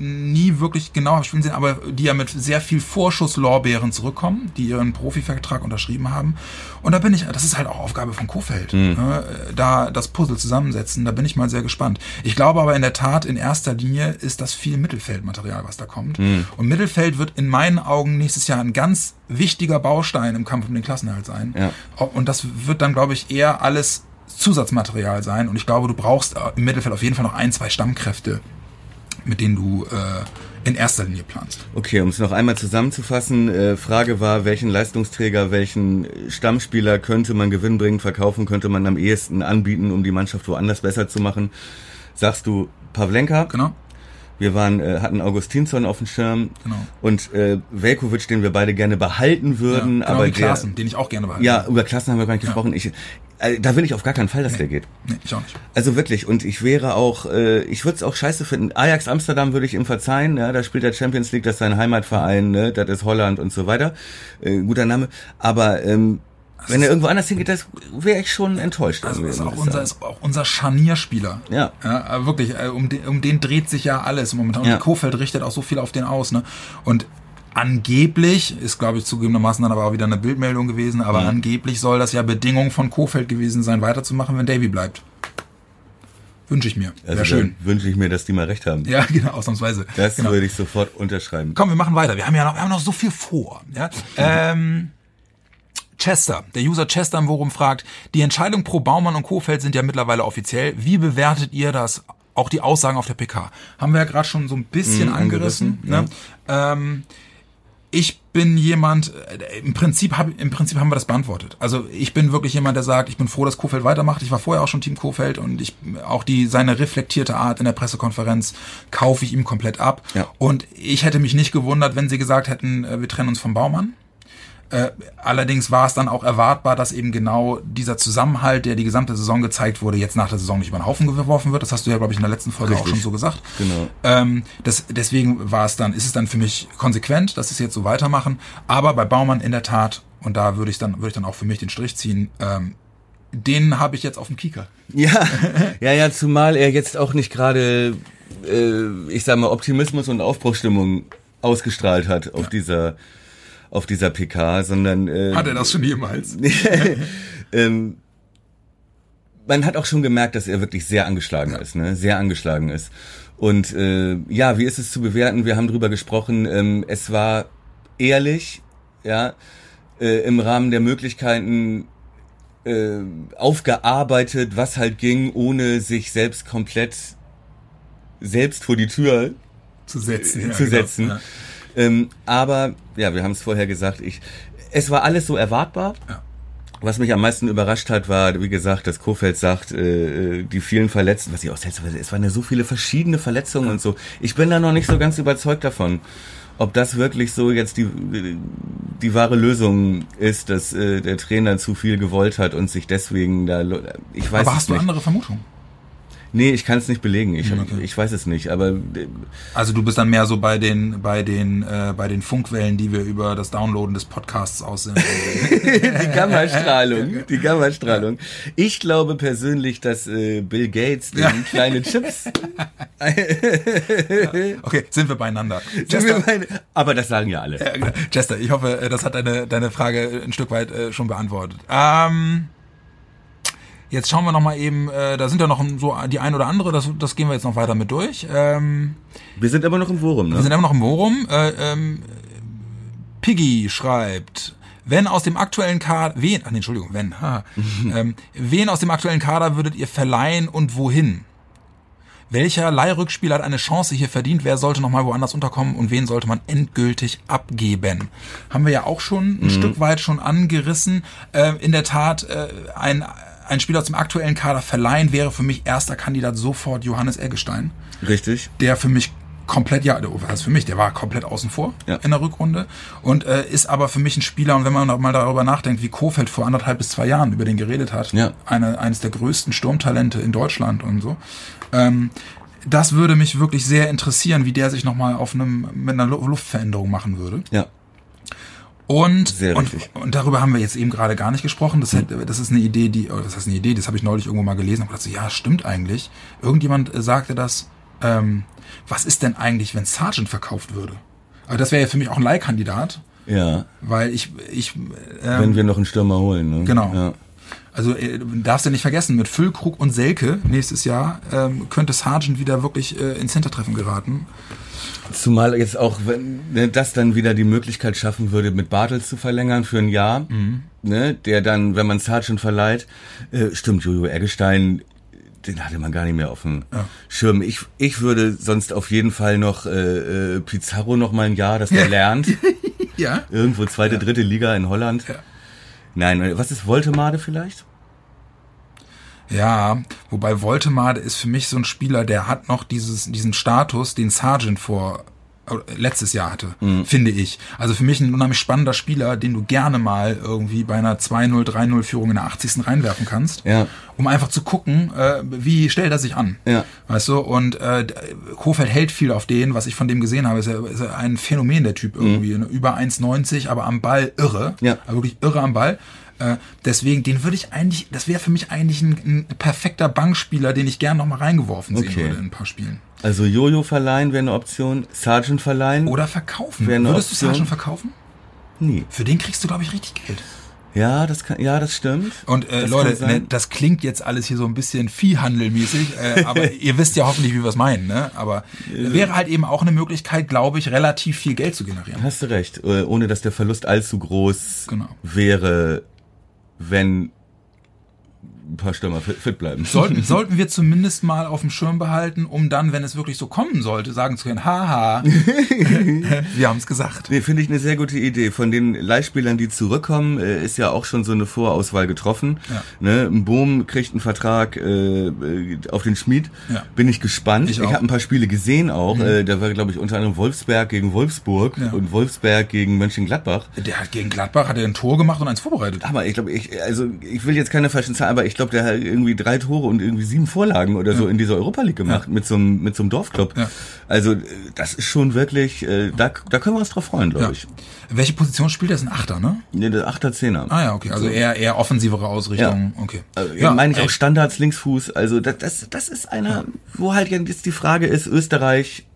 nie wirklich genau spielen sehen, aber die ja mit sehr viel Vorschusslorbeeren zurückkommen, die ihren Profivertrag unterschrieben haben. Und da bin ich, das ist halt auch Aufgabe von Kofeld, ne, da das Puzzle zusammensetzen, da bin ich mal sehr gespannt. Ich glaube aber in der Tat, in erster Linie ist das viel Mittelfeldmaterial, was da kommt. Und Mittelfeld wird in meinen Augen nächstes Jahr ein ganz wichtiger Baustein im Kampf um den Klassenerhalt sein. Ja. Und das wird dann, glaube ich, eher alles Zusatzmaterial sein. Und ich glaube, du brauchst äh, im Mittelfeld auf jeden Fall noch ein, zwei Stammkräfte, mit denen du äh, in erster Linie planst. Okay, um es noch einmal zusammenzufassen, äh, Frage war, welchen Leistungsträger, welchen Stammspieler könnte man gewinnbringend verkaufen, könnte man am ehesten anbieten, um die Mannschaft woanders besser zu machen? Sagst du Pavlenka? Genau. Wir waren, äh, hatten Augustinsson auf dem Schirm Genau. und äh, Velkovic, den wir beide gerne behalten würden, ja, genau aber wie der, Klaassen, den ich auch gerne behalte. ja, über Klassen haben wir gar nicht gesprochen. Ich, äh, da will ich auf gar keinen Fall, dass der geht. Nee, ich auch nicht. Also wirklich, und ich wäre auch, äh, ich würde es auch scheiße finden. Ajax Amsterdam würde ich ihm verzeihen, ja, da spielt der Champions League, das ist sein Heimatverein, ne, das ist Holland und so weiter. Äh, guter Name. Aber ähm, wenn er irgendwo anders hingeht, das wäre ich schon enttäuscht. Also ist auch unser, ist auch unser Scharnierspieler. Ja. ja aber wirklich, äh, um den, um den dreht sich ja alles momentan. Ja. Und Kofeld richtet auch so viel auf den aus. Ne? Und angeblich, ist glaube ich zugegebenermaßen dann aber auch wieder eine Bildmeldung gewesen, aber angeblich soll das ja Bedingung von Kofeld gewesen sein, weiterzumachen, wenn Davy bleibt. Wünsche ich mir. Wäre also schön. wünsche ich mir, dass die mal recht haben. Ja, genau, ausnahmsweise. Das genau. würde ich sofort unterschreiben. Komm, wir machen weiter. Wir haben ja noch, wir haben noch so viel vor. Ja? Ähm, Chester, der User Chester im Forum fragt, die Entscheidung pro Baumann und Kofeld sind ja mittlerweile offiziell. Wie bewertet ihr das? Auch die Aussagen auf der PK. Haben wir ja gerade schon so ein bisschen Mhm, angerissen. ne? ähm, ich bin jemand, äh, im Prinzip, hab, im Prinzip haben wir das beantwortet. Also ich bin wirklich jemand, der sagt, ich bin froh, dass Kofeld weitermacht. Ich war vorher auch schon Team Kofeld und ich auch die seine reflektierte Art in der Pressekonferenz kaufe ich ihm komplett ab. Ja. Und ich hätte mich nicht gewundert, wenn sie gesagt hätten, äh, wir trennen uns vom Baumann. Äh, allerdings war es dann auch erwartbar, dass eben genau dieser Zusammenhalt, der die gesamte Saison gezeigt wurde, jetzt nach der Saison nicht über den Haufen geworfen wird. Das hast du ja, glaube ich, in der letzten Folge auch Richtig. schon so gesagt. Genau. Ähm, das, deswegen war es dann, ist es dann für mich konsequent, dass sie es jetzt so weitermachen. Aber bei Baumann in der Tat, und da würde ich dann, würde ich dann auch für mich den Strich ziehen, ähm, den habe ich jetzt auf dem Kieker. Ja, ja, ja, zumal er jetzt auch nicht gerade, äh, ich sag mal, Optimismus und Aufbruchstimmung ausgestrahlt hat auf dieser auf dieser PK, sondern äh, Hat er das schon jemals? ähm, man hat auch schon gemerkt, dass er wirklich sehr angeschlagen ist, ne? Sehr angeschlagen ist. Und äh, ja, wie ist es zu bewerten? Wir haben drüber gesprochen. Ähm, es war ehrlich, ja, äh, im Rahmen der Möglichkeiten äh, aufgearbeitet, was halt ging, ohne sich selbst komplett selbst vor die Tür Zu setzen. Ja, zu genau. setzen. Ja. Ähm, aber ja, wir haben es vorher gesagt. Ich, es war alles so erwartbar. Ja. Was mich am meisten überrascht hat, war, wie gesagt, dass Kofeld sagt, äh, die vielen Verletzten, was ich auch selbst, es waren ja so viele verschiedene Verletzungen und so. Ich bin da noch nicht so ganz überzeugt davon, ob das wirklich so jetzt die, die wahre Lösung ist, dass äh, der Trainer zu viel gewollt hat und sich deswegen da, ich weiß Aber hast du nicht. andere Vermutungen? Nee, ich kann es nicht belegen. Ich, ich weiß es nicht, aber äh, Also du bist dann mehr so bei den bei den äh, bei den Funkwellen, die wir über das Downloaden des Podcasts aussenden. die Gammastrahlung, die Gammastrahlung. Ich glaube persönlich, dass äh, Bill Gates den kleine Chips. okay, sind wir beieinander. Sind wir Jester, beide- aber das sagen ja alle. Ja, genau. Ich hoffe, äh, das hat deine, deine Frage ein Stück weit äh, schon beantwortet. Ähm, jetzt schauen wir noch mal eben, äh, da sind ja noch so die ein oder andere, das, das gehen wir jetzt noch weiter mit durch. Ähm, Wir sind aber noch im Forum, wir ne? sind immer noch im Forum. Äh, ähm, Piggy schreibt, wenn aus dem aktuellen Kader, wen, ach nee, Entschuldigung, wenn, haha, ähm, wen aus dem aktuellen Kader würdet ihr verleihen und wohin? Welcher Leihrückspieler hat eine Chance hier verdient? Wer sollte nochmal woanders unterkommen und wen sollte man endgültig abgeben? Haben wir ja auch schon ein Stück weit schon angerissen. Äh, in der Tat, äh, ein, ein Spieler aus dem aktuellen Kader verleihen wäre für mich erster Kandidat sofort Johannes Eggestein Richtig. der für mich komplett, ja, was heißt für mich, der war komplett außen vor Ja. in der Rückrunde und äh, ist aber für mich ein Spieler und wenn man noch mal darüber nachdenkt, wie Kofeld vor anderthalb bis zwei Jahren über den geredet hat, Ja. eine, eines der größten Sturmtalente in Deutschland und so, ähm, das würde mich wirklich sehr interessieren, wie der sich nochmal auf einem, mit einer Lu- Luftveränderung machen würde. Ja. Und, und, und darüber haben wir jetzt eben gerade gar nicht gesprochen. Das, hätte, das ist eine Idee, die, das ist eine Idee, das habe ich neulich irgendwo mal gelesen und gedacht, so, ja, stimmt eigentlich. Irgendjemand äh, sagte das, ähm, was ist denn eigentlich, wenn Sargent verkauft würde? Aber das wäre ja für mich auch ein Leihkandidat, Ja. weil ich, ich Wenn ähm, wir noch einen Stürmer holen, ne? Genau. Ja. Also äh, darfst du nicht vergessen, mit Füllkrug und Selke nächstes Jahr ähm, könnte Sargent wieder wirklich äh, ins Hintertreffen geraten. Zumal jetzt auch, wenn das dann wieder die Möglichkeit schaffen würde, mit Bartels zu verlängern für ein Jahr, ne, der dann, wenn man Sargent verleiht, äh, stimmt, Jojo Eggestein, den hatte man gar nicht mehr auf dem Ja. Schirm. Ich, ich würde sonst auf jeden Fall noch äh, äh, Pizarro noch mal ein Jahr, dass der lernt. Ja. Irgendwo zweite, dritte Liga in Holland. Ja. Nein, was ist Voltemade vielleicht? Ja, wobei Voltemade ist für mich so ein Spieler, der hat noch dieses, diesen Status, den Sargent vor äh, letztes Jahr hatte, finde ich. Also für mich ein unheimlich spannender Spieler, den du gerne mal irgendwie bei einer 2-0, 3-0 Führung in der 80. reinwerfen kannst, Ja. um einfach zu gucken, äh, wie stellt er sich an. Ja. Weißt du, und äh, Kofeld hält viel auf den, was ich von dem gesehen habe, ist er, ist er ein Phänomen, der Typ irgendwie. Ne? Über 1,90, aber am Ball irre. Ja. Aber wirklich irre am Ball. Äh, deswegen, den würde ich eigentlich, das wäre für mich eigentlich ein, ein perfekter Bankspieler, den ich gern noch mal reingeworfen sehen Okay. würde in ein paar Spielen. Also Jojo verleihen wäre eine Option, Sergeant verleihen? Oder verkaufen. Würdest du Option. Sargent verkaufen? Nie. Für den kriegst du, glaube ich, richtig Geld. Ja, das kann, ja, das stimmt. Und äh, Das Leute, ne, das klingt jetzt alles hier so ein bisschen Viehhandelmäßig, äh, aber ihr wisst ja hoffentlich, wie wir es meinen. Ne? Aber wäre halt eben auch eine Möglichkeit, glaube ich, relativ viel Geld zu generieren. Hast du recht, äh, ohne dass der Verlust allzu groß Genau. wäre, wenn ein paar Stürmer fit, bleiben. Sollten, sollten wir zumindest mal auf dem Schirm behalten, um dann, wenn es wirklich so kommen sollte, sagen zu können, haha, wir haben es gesagt. Nee, finde ich eine sehr gute Idee. Von den Leihspielern, die zurückkommen, äh, ist ja auch schon so eine Vorauswahl getroffen. Ja. Ne? Ein Boom kriegt einen Vertrag äh, äh, auf den Schmied. Ja. Bin ich gespannt. Ich Ich. Mhm. habe ein paar Spiele gesehen auch. Äh, da war, glaube ich, unter anderem Wolfsberg gegen Wolfsburg Ja. und Wolfsberg gegen Mönchengladbach. Der hat gegen Gladbach hat er ein Tor gemacht und eins vorbereitet. Aber ich glaube, ich, also ich will jetzt keine falschen Zahlen, aber ich glaube, der hat irgendwie drei Tore und irgendwie sieben Vorlagen oder so in dieser Europa League gemacht mit so einem mit so einem Dorfclub. Ja. Also äh, das ist schon wirklich, äh, da, da können wir uns drauf freuen, glaube Ja. ich. Welche Position spielt er? Das ist ein Achter, ne? Nee, der Achter Zehner. Ah ja, okay. Also eher, eher offensivere Ausrichtung. Okay. Also, ja, meine ich auch Standards, Linksfuß. Also das, das, das ist einer, wo halt jetzt die Frage ist, Österreich,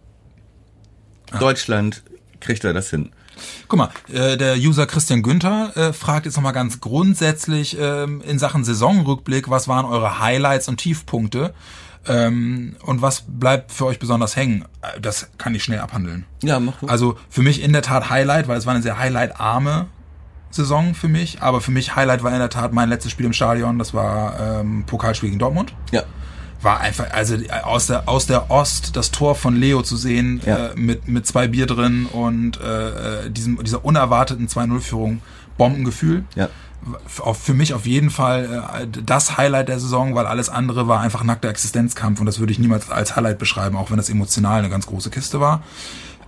Deutschland, kriegt er das hin? Guck mal, äh, der User Christian Günther äh, fragt jetzt nochmal ganz grundsätzlich ähm, in Sachen Saisonrückblick, was waren eure Highlights und Tiefpunkte? Ähm, und was bleibt für euch besonders hängen? Äh, Das kann ich schnell abhandeln. Ja, mach du. Also für mich in der Tat Highlight, weil es war eine sehr Highlight-arme Saison für mich. Aber für mich Highlight war in der Tat mein letztes Spiel im Stadion. Das war ähm, Pokalspiel gegen Dortmund. ja. War einfach, also aus der, aus der Ost das Tor von Leo zu sehen, Ja. äh, mit, mit zwei Bier drin und äh, äh, diesem, dieser unerwarteten 2-0-Führung, Bombengefühl. Ja. Für mich auf jeden Fall äh, das Highlight der Saison, weil alles andere war einfach nackter Existenzkampf und das würde ich niemals als Highlight beschreiben, auch wenn das emotional eine ganz große Kiste war.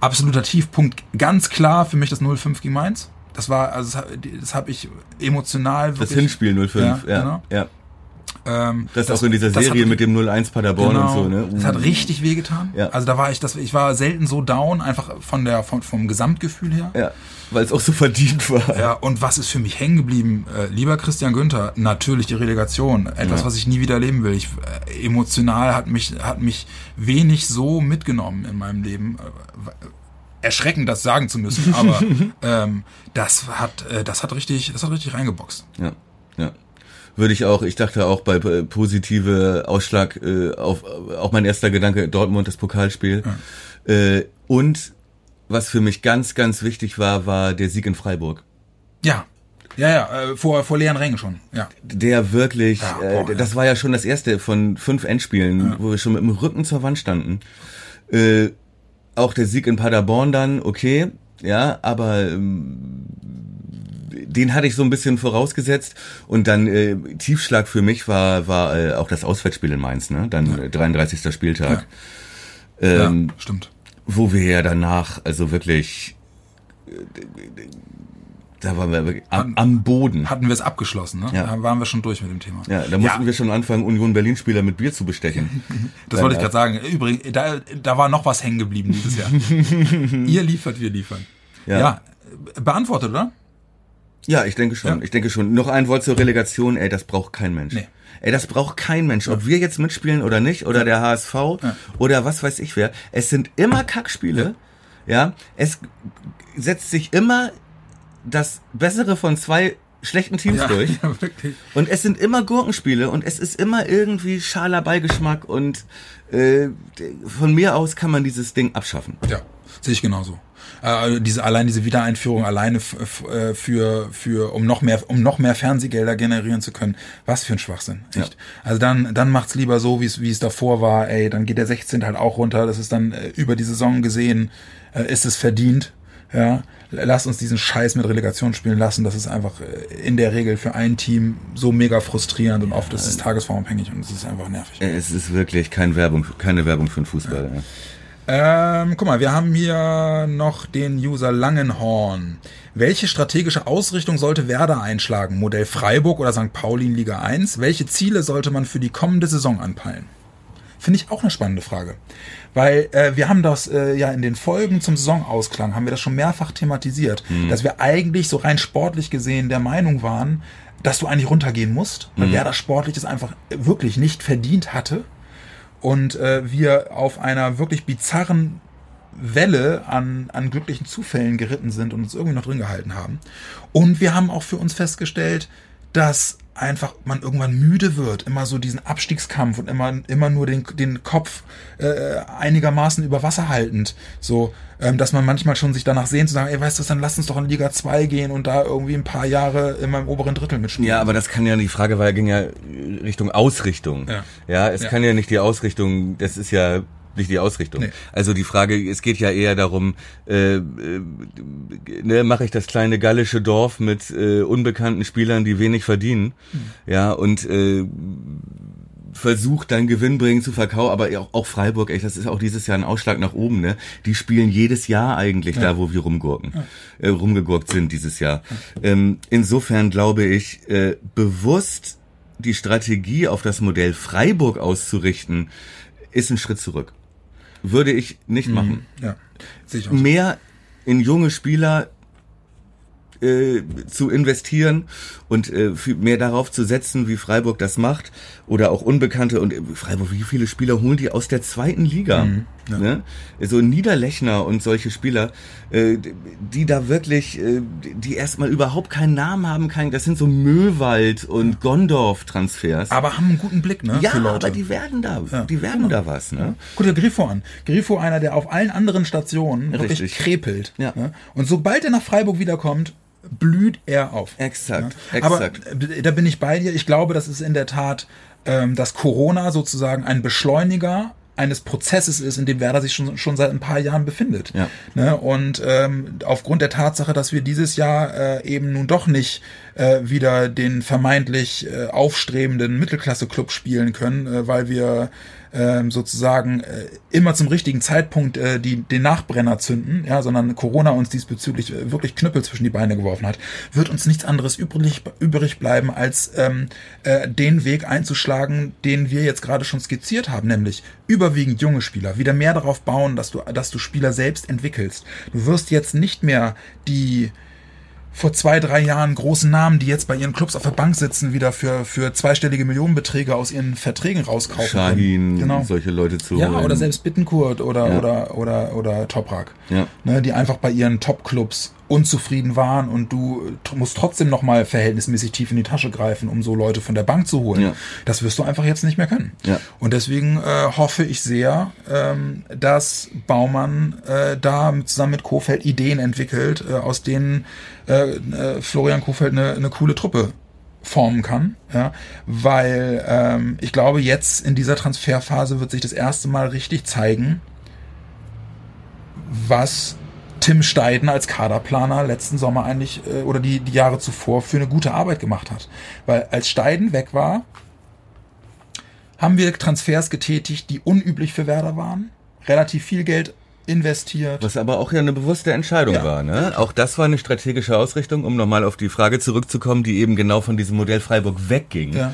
Absoluter Tiefpunkt, ganz klar für mich das 0-5 gegen Mainz. Das war, also das, hab- das habe ich emotional Das wirklich. Hinspiel 05. Ja, Ja, genau. ja. Ähm, Das, auch in dieser Serie hat- mit dem 01 Paderborn genau, und so, ne? Das hat richtig wehgetan. Ja. Also da war ich, das, ich war selten so down, einfach von der, von, vom Gesamtgefühl her. Ja, weil es auch so verdient war. Ja, und was ist für mich hängen geblieben? Äh, lieber Christian Günther, natürlich die Relegation. Etwas, Ja. was ich nie wieder erleben will. Ich, äh, emotional hat mich, hat mich wenig so mitgenommen in meinem Leben. Äh, erschreckend, das sagen zu müssen, aber ähm, das hat, äh, das hat richtig, das hat richtig reingeboxt. Ja, ja. Würde ich auch, ich dachte auch bei äh, positive Ausschlag äh, auf auch mein erster Gedanke Dortmund das Pokalspiel. Äh, und was für mich ganz ganz wichtig war, war der Sieg in Freiburg. Ja. Ja, ja, äh, vor, vor leeren Rängen schon. Ja. Der wirklich, Ja, äh, boah, das war ja schon das erste von fünf Endspielen, wo wir schon mit dem Rücken zur Wand standen. Äh, auch der Sieg in Paderborn dann, okay, ja, aber ähm, den hatte ich so ein bisschen vorausgesetzt und dann äh, Tiefschlag für mich war war äh, auch das Auswärtsspiel in Mainz, ne? Dann äh, 33. Spieltag, ähm, ja, stimmt. wo wir ja danach also wirklich äh, da waren wir wirklich am, am Boden. Hatten wir es abgeschlossen, ne? Ja. Da waren wir schon durch mit dem Thema. Ja, da mussten wir schon anfangen, Union Berlin-Spieler mit Bier zu bestechen. Das wollte ich gerade sagen. Übrigens, da, da war noch was hängen geblieben dieses Jahr. Ihr liefert, wir liefern. Ja. Ja. beantwortet, oder? Ja, ich denke schon. Ja. Ich denke schon. Noch ein Wort zur Relegation. Ey, das braucht kein Mensch. Nee. Ey, das braucht kein Mensch. Ob wir jetzt mitspielen oder nicht, oder der HSV, oder was weiß ich wer. Es sind immer Kackspiele. Ja. Es setzt sich immer das Bessere von zwei schlechten Teams durch. ja. Und es sind immer Gurkenspiele und es ist immer irgendwie schaler Beigeschmack und äh, von mir aus kann man dieses Ding abschaffen. Ja, sehe ich genauso. Äh, diese, allein diese Wiedereinführung alleine äh, für, für, um noch mehr, um noch mehr Fernsehgelder generieren zu können. Was für ein Schwachsinn. Echt. Also dann, dann macht's lieber so, wie es, wie es davor war. Ey, dann geht der 16 halt auch runter. Das ist dann äh, über die Saison gesehen, äh, ist es verdient. Ja, lass uns diesen Scheiß mit Relegation spielen lassen. Das ist einfach äh, in der Regel für ein Team so mega frustrierend und oft ist es tagesformabhängig und es ist einfach nervig. Es ist wirklich keine Werbung, keine Werbung für den Fußball. Ja. Ähm, guck mal, wir haben hier noch den User Langenhorn. Welche strategische Ausrichtung sollte Werder einschlagen? Modell Freiburg oder St. Pauli in Liga 1? Welche Ziele sollte man für die kommende Saison anpeilen? Finde ich auch eine spannende Frage. Weil äh, wir haben das äh, ja in den Folgen zum Saisonausklang, haben wir das schon mehrfach thematisiert, dass wir eigentlich so rein sportlich gesehen der Meinung waren, dass du eigentlich runtergehen musst, weil Werder sportlich es einfach wirklich nicht verdient hatte. Und äh, wir auf einer wirklich bizarren Welle an, an glücklichen Zufällen geritten sind und uns irgendwie noch drin gehalten haben. Und wir haben auch für uns festgestellt, dass einfach man irgendwann müde wird, immer so diesen Abstiegskampf und immer, immer nur den, den Kopf äh, einigermaßen über Wasser haltend. So, ähm, dass man manchmal schon sich danach sehnt zu sagen, ey, weißt du was, dann lass uns doch in Liga 2 gehen und da irgendwie ein paar Jahre immer im oberen Drittel mitspielen. Ja, aber das kann ja, die Frage war, ging ja Richtung Ausrichtung. Ja. Ja, es Ja. kann ja nicht die Ausrichtung, das ist ja nicht die Ausrichtung. Nee. Also die Frage, es geht ja eher darum, äh, äh, ne, mache ich das kleine gallische Dorf mit äh, unbekannten Spielern, die wenig verdienen, ja, und äh, versucht dann gewinnbringend zu verkaufen, aber auch, auch Freiburg, echt, das ist auch dieses Jahr ein Ausschlag nach oben, ne? Die spielen jedes Jahr eigentlich da, wo wir rumgurken, äh, rumgegurkt sind dieses Jahr. Ähm, insofern glaube ich, äh, bewusst die Strategie auf das Modell Freiburg auszurichten, ist ein Schritt zurück. Würde ich nicht machen. ja so. Mehr in junge Spieler äh, zu investieren und äh, mehr darauf zu setzen, wie Freiburg das macht oder auch Unbekannte und äh, Freiburg, wie viele Spieler holen die aus der zweiten Liga? Ne? So Niederlechner und solche Spieler, äh, die da wirklich, äh, die erstmal überhaupt keinen Namen haben, kein, das sind so Möwald und Gondorf-Transfers. Aber haben einen guten Blick, ne? Ja, aber die werden da, Ja, die werden genau. da was, ne? Guck dir Grifo an. Grifo einer, der auf allen anderen Stationen wirklich Richtig. krepelt. Ja. ne? Und sobald er nach Freiburg wiederkommt, blüht er auf. Exakt, Ja. Aber exakt. da bin ich bei dir. Ich glaube, das ist in der Tat, ähm, dass Corona sozusagen ein Beschleuniger eines Prozesses ist, in dem Werder sich schon, schon seit ein paar Jahren befindet. Ja. Ne? Und ähm, aufgrund der Tatsache, dass wir dieses Jahr äh, eben nun doch nicht äh, wieder den vermeintlich äh, aufstrebenden Mittelklasse-Club spielen können, äh, weil wir ähm, sozusagen äh, immer zum richtigen Zeitpunkt äh, die, den Nachbrenner zünden, ja, sondern Corona uns diesbezüglich äh, wirklich Knüppel zwischen die Beine geworfen hat, wird uns nichts anderes übrig, übrig bleiben, als ähm, äh, den Weg einzuschlagen, den wir jetzt gerade schon skizziert haben, nämlich überwiegend junge Spieler, wieder mehr darauf bauen, dass du, dass du Spieler selbst entwickelst. Du wirst jetzt nicht mehr die vor zwei, drei Jahren großen Namen, die jetzt bei ihren Clubs auf der Bank sitzen, wieder für, für zweistellige Millionenbeträge aus ihren Verträgen rauskaufen. Shahin, genau. solche Leute zu Ja, holen. oder selbst Bittenkurt oder, ja. oder, oder, oder Toprak. Ja. Ne, die einfach bei ihren Top-Clubs unzufrieden waren und du musst trotzdem noch mal verhältnismäßig tief in die Tasche greifen, um so Leute von der Bank zu holen. Ja. Das wirst du einfach jetzt nicht mehr können. Ja. Und deswegen äh, hoffe ich sehr, ähm, dass Baumann äh, da zusammen mit Kofeld Ideen entwickelt, äh, aus denen äh, äh, Florian Kofeld eine, eine coole Truppe formen kann, ja, weil ähm, ich glaube, jetzt in dieser Transferphase wird sich das erste Mal richtig zeigen, was Tim Steiden als Kaderplaner letzten Sommer eigentlich äh, oder die, die Jahre zuvor für eine gute Arbeit gemacht hat. Weil als Steiden weg war, haben wir Transfers getätigt, die unüblich für Werder waren, relativ viel Geld investiert. Was aber auch ja eine bewusste Entscheidung ja. war. Ne? Auch das war eine strategische Ausrichtung, um nochmal auf die Frage zurückzukommen, die eben genau von diesem Modell Freiburg wegging. Ja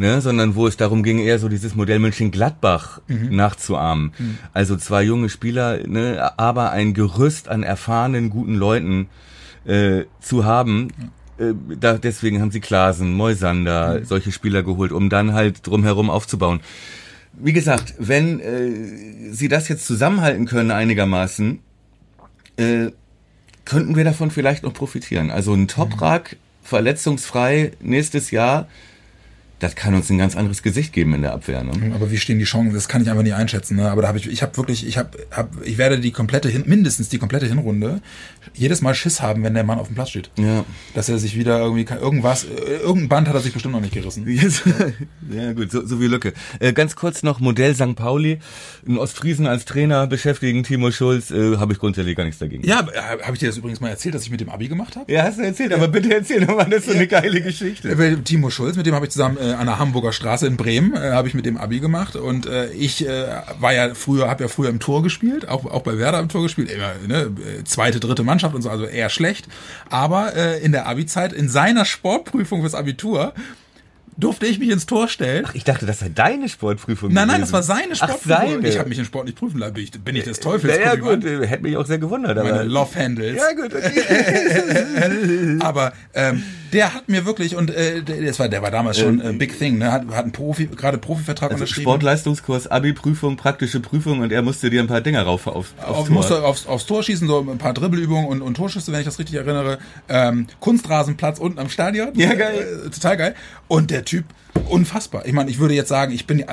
ne, sondern wo es darum ging, eher so dieses Modell Mönchengladbach mhm. nachzuahmen. Mhm. Also zwei junge Spieler, ne, aber ein Gerüst an erfahrenen, guten Leuten äh, zu haben. Äh, da, deswegen haben sie Klasen, Moisander, mhm. solche Spieler geholt, um dann halt drumherum aufzubauen. Wie gesagt, wenn äh, sie das jetzt zusammenhalten können einigermaßen, äh, könnten wir davon vielleicht noch profitieren. Also ein Toprak, verletzungsfrei nächstes Jahr das kann uns ein ganz anderes Gesicht geben in der Abwehr. Ne? Aber wie stehen die Chancen? Das kann ich einfach nicht einschätzen. Ne? Aber da habe ich, ich habe wirklich, ich habe, hab, ich werde die komplette, hin, mindestens die komplette Hinrunde jedes Mal Schiss haben, wenn der Mann auf dem Platz steht. Ja. Dass er sich wieder irgendwie irgendwas, irgendein Band hat er sich bestimmt noch nicht gerissen. ja gut, so, so wie Lücke. Äh, ganz kurz noch Modell St. Pauli, ein Ostfriesen als Trainer beschäftigen, Timo Schulz, äh, habe ich grundsätzlich gar nichts dagegen. Ja, äh, habe ich dir das übrigens mal erzählt, dass ich mit dem Abi gemacht habe? Ja, hast du erzählt, aber bitte erzähl nochmal, das ist so eine geile Geschichte. Äh, Timo Schulz, mit dem habe ich zusammen äh, an der Hamburger Straße in Bremen äh, habe ich mit dem Abi gemacht und äh, ich äh, war ja früher, habe ja früher im Tor gespielt, auch auch bei Werder im Tor gespielt, immer ne, äh, zweite, dritte Mannschaft und so, also eher schlecht. Aber äh, in der Abi-Zeit, in seiner Sportprüfung fürs Abitur, durfte ich mich ins Tor stellen. Ach, ich dachte, das sei deine Sportprüfung. Nein, nein, das war seine Sportprüfung. Ach, seine. Ich habe mich in Sport nicht prüfen lassen. Bin ich, bin ich des Teufels? Ja, ja gut, hätte mich auch sehr gewundert. Aber Meine Love Handles. Ja, gut. Okay. aber ähm, der hat mir wirklich und äh, das war, der war damals schon äh, Big Thing. Ne? Hat, hat einen Profi, gerade Profivertrag also unterschrieben. Sportleistungskurs, Abi-Prüfung, praktische Prüfung und er musste dir ein paar Dinger rauf aufs, aufs Auf, Tor. Musste aufs, aufs Tor schießen, so ein paar Dribbelübungen und, und Torschüsse, wenn ich das richtig erinnere. Ähm, Kunstrasenplatz unten am Stadion. Ja, geil. Äh, total geil. Und der Typ unfassbar. Ich meine, ich würde jetzt sagen, ich bin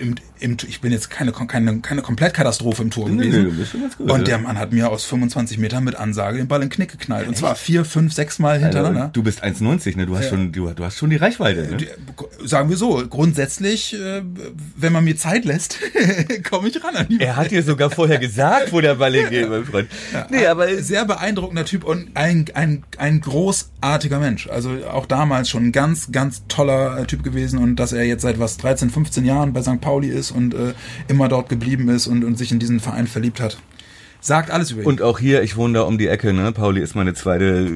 im, im, ich bin jetzt keine keine keine Komplettkatastrophe im Tor gewesen. Nee, nee, du bist ganz gut, und der Mann hat mir aus 25 Metern mit Ansage den Ball in den Knick geknallt und zwar vier, fünf, sechs Mal hintereinander. Also, du bist 1,90, ne? Du hast ja. schon du, du, hast schon die Reichweite. Ne? Sagen wir so, grundsätzlich, äh, wenn man mir Zeit lässt, komme ich ran an die Er hat dir sogar vorher gesagt, wo der Ball hingeht, mein Freund. Ja, nee, aber sehr beeindruckender Typ und ein ein ein großartiger Mensch. Also auch damals schon ein ganz ganz toller Typ gewesen gewesen und dass er jetzt seit was 13, 15 Jahren bei St. Pauli ist und äh, immer dort geblieben ist und, und sich in diesen Verein verliebt hat. Sagt alles über ihn. Und auch hier, ich wohne da um die Ecke, ne? Pauli ist meine zweite,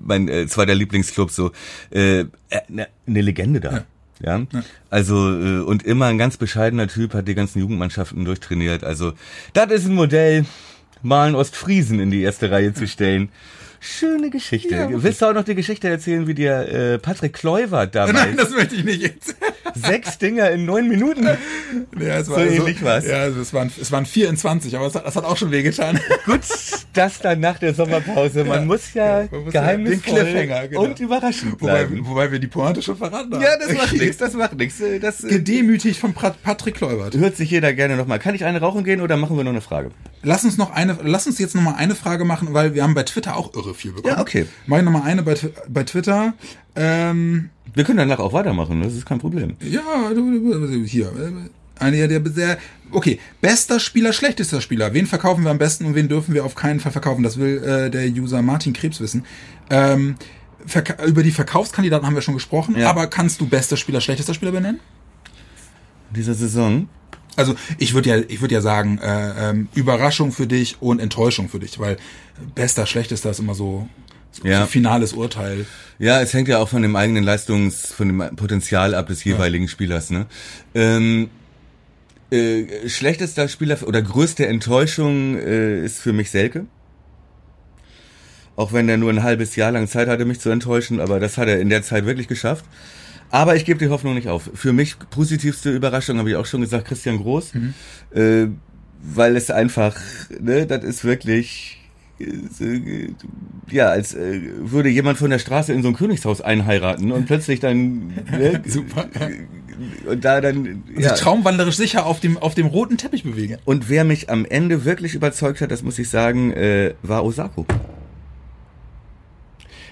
mein äh, zweiter Lieblingsclub, so äh, ne, eine Legende da. Ja. Ja? ja. Also äh, und immer ein ganz bescheidener Typ, hat die ganzen Jugendmannschaften durchtrainiert. Also das ist ein Modell, mal einen Ostfriesen in die erste Reihe zu stellen. Schöne Geschichte. Ja. Willst du auch noch die Geschichte erzählen, wie dir äh, Patrick Kluivert damals... Nein, das möchte ich nicht jetzt. Sechs Dinger in neun Minuten. Ja, es war so also, ähnlich was. Ja, also es waren, es waren 24, aber es hat, das hat auch schon wehgetan. Gut, das dann nach der Sommerpause. Man ja. muss ja, ja man muss geheimnisvoll ja genau. und überraschend bleiben. Wobei, wobei wir die Pointe schon verraten haben. Ja, das macht nichts, das macht nichts. Das, äh, Gedemütigt von Patrick Kluivert. Hört sich jeder gerne nochmal. Kann ich eine rauchen gehen oder machen wir noch eine Frage? Lass uns noch eine, lass uns jetzt noch mal eine Frage machen, weil wir haben bei Twitter auch irre viel bekommen. Ja, okay. Mach ich noch mal eine bei, bei Twitter. Ähm, wir können danach auch weitermachen, das ist kein Problem. Ja, hier. Eine der sehr. Okay, bester Spieler, schlechtester Spieler. Wen verkaufen wir am besten und wen dürfen wir auf keinen Fall verkaufen? Das will äh, der User Martin Krebs wissen. Ähm, über die Verkaufskandidaten haben wir schon gesprochen, ja. aber kannst du bester Spieler, schlechtester Spieler benennen? dieser Saison. Also ich würde ja, ich würde ja sagen, äh, ähm, Überraschung für dich und Enttäuschung für dich, weil bester, schlechtester ist immer so, so, Ja. finales Urteil. Ja, es hängt ja auch von dem eigenen Leistungs, von dem Potenzial ab des jeweiligen Spielers. Ne? Ähm, äh, schlechtester Spieler oder größte Enttäuschung äh, ist für mich Selke. Auch wenn er nur ein halbes Jahr lang Zeit hatte, mich zu enttäuschen, aber das hat er in der Zeit wirklich geschafft. Aber ich gebe die Hoffnung nicht auf. Für mich positivste Überraschung, habe ich auch schon gesagt, Christian Groß. Äh, weil es einfach, ne, das ist wirklich, äh, ja, als äh, würde jemand von der Straße in so ein Königshaus einheiraten und plötzlich dann, ne, Super. und da dann, Ja. Sich traumwandlerisch sicher auf dem, auf dem roten Teppich bewegen. Und wer mich am Ende wirklich überzeugt hat, das muss ich sagen, äh, war Osako.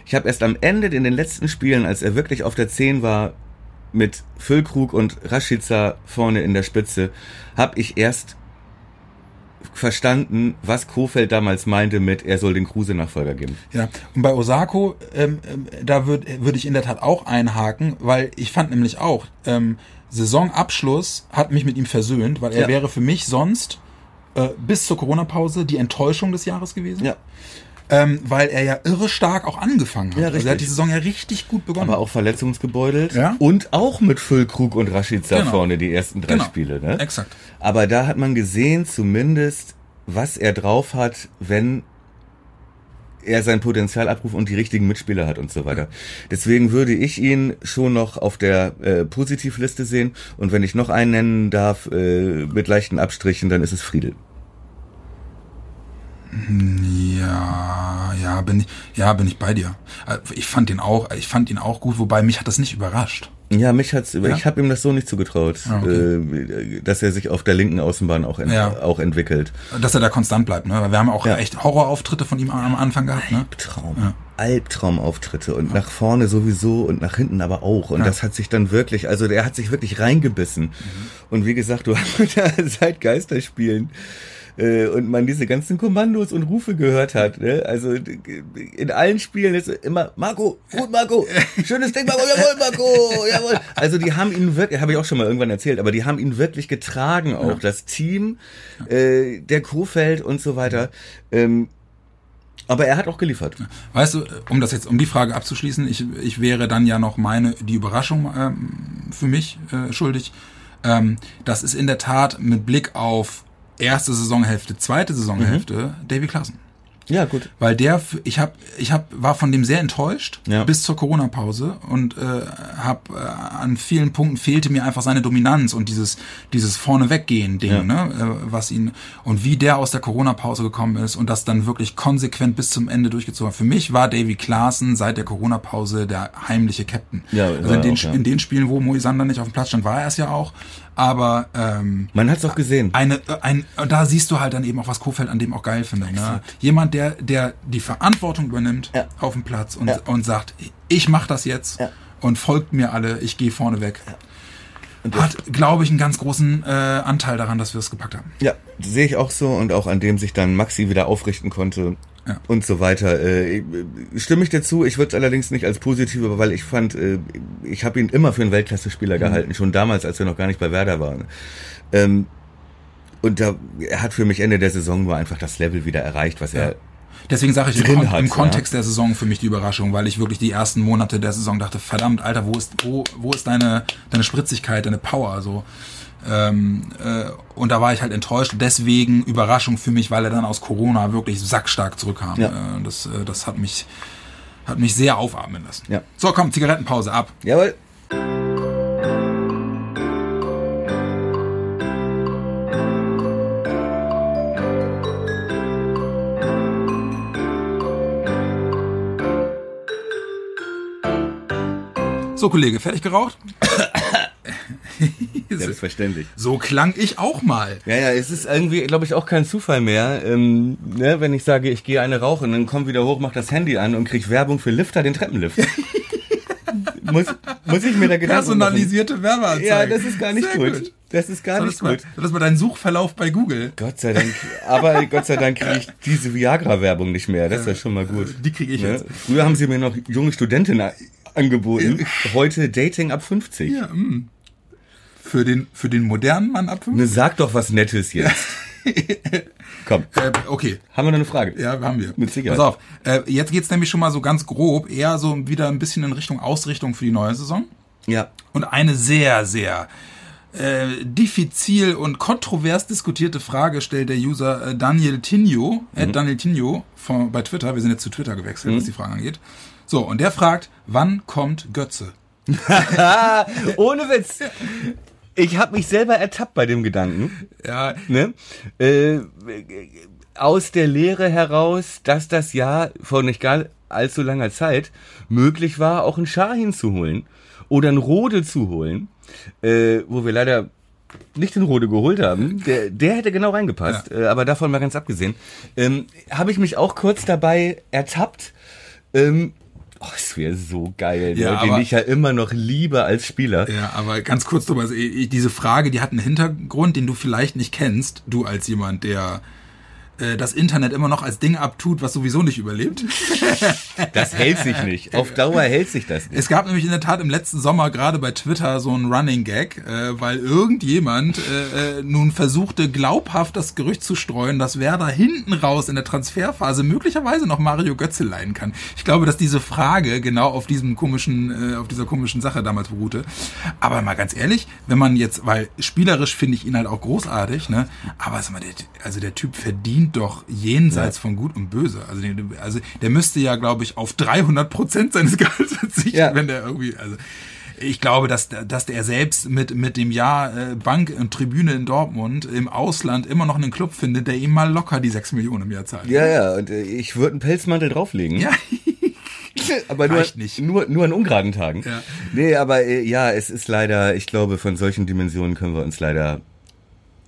Ich habe erst am Ende in den letzten Spielen, als er wirklich auf der 10 war, mit Füllkrug und Rashica vorne in der Spitze, habe ich erst verstanden, was Kofeld damals meinte mit, er soll den Kruse-Nachfolger geben. Ja, und bei Osako, ähm, ähm, da würde würd ich in der Tat auch einhaken, weil ich fand nämlich auch, ähm, Saisonabschluss hat mich mit ihm versöhnt, weil er Ja. wäre für mich sonst äh, bis zur Corona-Pause die Enttäuschung des Jahres gewesen. Ja. Ähm, weil er ja irre stark auch angefangen hat. Ja, also er hat richtig. die Saison ja richtig gut begonnen. Aber auch verletzungsgebeutelt Ja. und auch mit Füllkrug und Rashica Genau. vorne die ersten drei Genau. Spiele. Ne? Exakt. Aber da hat man gesehen, zumindest, was er drauf hat, wenn er sein Potenzial abruft und die richtigen Mitspieler hat und so weiter. Deswegen würde ich ihn schon noch auf der äh, Positivliste sehen. Und wenn ich noch einen nennen darf, äh, mit leichten Abstrichen, dann ist es Friedel. Ja, ja, bin ich, ja, bin ich bei dir. Äh, Ich fand ihn auch, ich fand ihn auch gut, wobei mich hat das nicht überrascht. Ja, mich hat's, Ja? ich habe ihm das so nicht zugetraut, Ah, okay. äh, dass er sich auf der linken Außenbahn auch, ent Ja. auch entwickelt. Dass er da konstant bleibt, ne? Weil wir haben auch Ja. echt Horrorauftritte von ihm am Anfang gehabt, ne? Albtraum. Ja. Albtraumauftritte und nach vorne sowieso und nach hinten aber auch. Und das hat sich dann wirklich, also der hat sich wirklich reingebissen. Mhm. Und wie gesagt, du hast ja seit Geisterspielen äh, und man diese ganzen Kommandos und Rufe gehört hat. Ne? Also in allen Spielen ist immer Marco, gut Marco, schönes Ding Marco, jawohl Marco, jawohl. Also die haben ihn wirklich, habe ich auch schon mal irgendwann erzählt, aber die haben ihn wirklich getragen auch. Das Team, äh, der Kofeld und so weiter. Ähm, aber er hat auch geliefert. Weißt du, um das jetzt, um die Frage abzuschließen, ich, ich wäre dann ja noch meine, die Überraschung ähm, für mich äh, schuldig. Ähm, das ist in der Tat mit Blick auf erste Saisonhälfte, zweite Saisonhälfte, Mhm. Davy Klassen. Ja, gut. Weil der, ich hab, ich hab, war von dem sehr enttäuscht Ja. bis zur Corona-Pause und äh, hab äh, an vielen Punkten fehlte mir einfach seine Dominanz und dieses dieses vorneweggehen Ding, Ja. ne, äh, was ihn und wie der aus der Corona-Pause gekommen ist und das dann wirklich konsequent bis zum Ende durchgezogen hat. Für mich war Davy Klaassen seit der Corona-Pause der heimliche Captain. Ja, also in den, auch, ja. in den Spielen, wo Moisander nicht auf dem Platz stand, war er es ja auch. Aber ähm, Man hat's auch gesehen. eine, äh, ein, und da siehst du halt dann eben auch, was Kofeld an dem auch geil findet. Ne? Jemand, der, der die Verantwortung übernimmt Ja. auf dem Platz und, Ja. und sagt, ich mach das jetzt Ja. und folgt mir alle, ich gehe vorne weg. Das- Hat, glaube ich, einen ganz großen äh, Anteil daran, dass wir es gepackt haben. Ja, sehe ich auch so und auch an dem sich dann Maxi wieder aufrichten konnte Ja. und so weiter. Äh, stimme ich dir zu, ich würde es allerdings nicht als positiv, aber weil ich fand, äh, ich habe ihn immer für einen Weltklasse-Spieler gehalten, schon damals, als wir noch gar nicht bei Werder waren. Ähm, und da, er hat für mich Ende der Saison nur einfach das Level wieder erreicht, was er Deswegen sage ich im, Kon hat, im ja. Kontext der Saison für mich die Überraschung, weil ich wirklich die ersten Monate der Saison dachte, verdammt, Alter, wo ist, wo, wo ist deine, deine Spritzigkeit, deine Power? So. Ähm, äh, und da war ich halt enttäuscht. Deswegen Überraschung für mich, weil er dann aus Corona wirklich sackstark zurückkam. Ja. Äh, das, äh, das hat mich, hat mich sehr aufatmen lassen. Ja. So, komm, Zigarettenpause ab. Jawohl. So, Kollege, fertig geraucht? Selbstverständlich. so klang ich auch mal. Ja, ja, es ist irgendwie, glaube ich, auch kein Zufall mehr. Ähm, ne, wenn ich sage, ich gehe eine rauchen, dann komm wieder hoch, mach das Handy an und krieg Werbung für Lifter, den Treppenlift. muss, muss ich mir da Gedanken? Personalisierte Werbeanzeige. Ja, das ist gar nicht Sehr gut. Das ist gar nicht mal, gut. soll das mal dein Suchverlauf bei Google? Gott sei Dank. Aber Gott sei Dank kriege ich diese Viagra-Werbung nicht mehr. Das ist ja schon mal gut. Die kriege ich Ne? jetzt. Früher haben sie mir noch junge Studentinnen angeboten. Heute Dating ab 50. Ja, mm. Für den, für den modernen Mann ab 50? Ne, sag doch was Nettes jetzt. Komm, Äh, okay. haben wir noch eine Frage? Ja, haben wir. Mit Sicherheit. Pass auf. Äh, jetzt geht's nämlich schon mal so ganz grob, eher so wieder ein bisschen in Richtung Ausrichtung für die neue Saison. Ja. Und eine sehr, sehr äh, diffizil und kontrovers diskutierte Frage stellt der User äh, Daniel Tinio, Mhm. äh, Daniel Tinio von, bei Twitter. Wir sind jetzt zu Twitter gewechselt, was die Fragen angeht. So, und der fragt, wann kommt Götze? Ohne Witz. Ich habe mich selber ertappt bei dem Gedanken. Ja, Ne? Äh, aus der Lehre heraus, dass das ja vor nicht gar allzu langer Zeit möglich war, auch einen Schahin zu holen oder einen Rode zu holen, äh, wo wir leider nicht den Rode geholt haben. Der, der hätte genau reingepasst, äh, aber davon mal ganz abgesehen. Ähm, Habe ich mich auch kurz dabei ertappt. Ähm, oh, es wäre so geil, Ja, ne? den aber- ich ja immer noch liebe als Spieler. Ja, aber ganz kurz, Thomas, ich- diese Frage, die hat einen Hintergrund, den du vielleicht nicht kennst, du als jemand, der das Internet immer noch als Ding abtut, was sowieso nicht überlebt. Das hält sich nicht. Auf Dauer hält sich das nicht. Es gab nämlich in der Tat im letzten Sommer gerade bei Twitter so einen Running Gag, äh, weil irgendjemand äh, äh, nun versuchte, glaubhaft das Gerücht zu streuen, dass Werder hinten raus in der Transferphase möglicherweise noch Mario Götze leihen kann. Ich glaube, dass diese Frage genau auf diesem komischen, äh, auf dieser komischen Sache damals beruhte. Aber mal ganz ehrlich, wenn man jetzt, weil spielerisch finde ich ihn halt auch großartig, ne? Aber sag mal, der, also der Typ verdient doch jenseits von Gut und Böse. Also, also der müsste ja, glaube ich, auf 300 Prozent seines Gehalts verzichten, Ja. wenn der irgendwie, also ich glaube, dass, der- dass der selbst mit, mit dem Jahr äh, Bank und Tribüne in Dortmund im Ausland immer noch einen Club findet, der ihm mal locker die 6 Millionen im Jahr zahlt. Ja, ja, und äh, ich würde einen Pelzmantel drauflegen. Ja. aber nur, nur, nur an ungeraden Tagen. Ja. Nee, aber äh, ja, es ist leider, ich glaube, von solchen Dimensionen können wir uns leider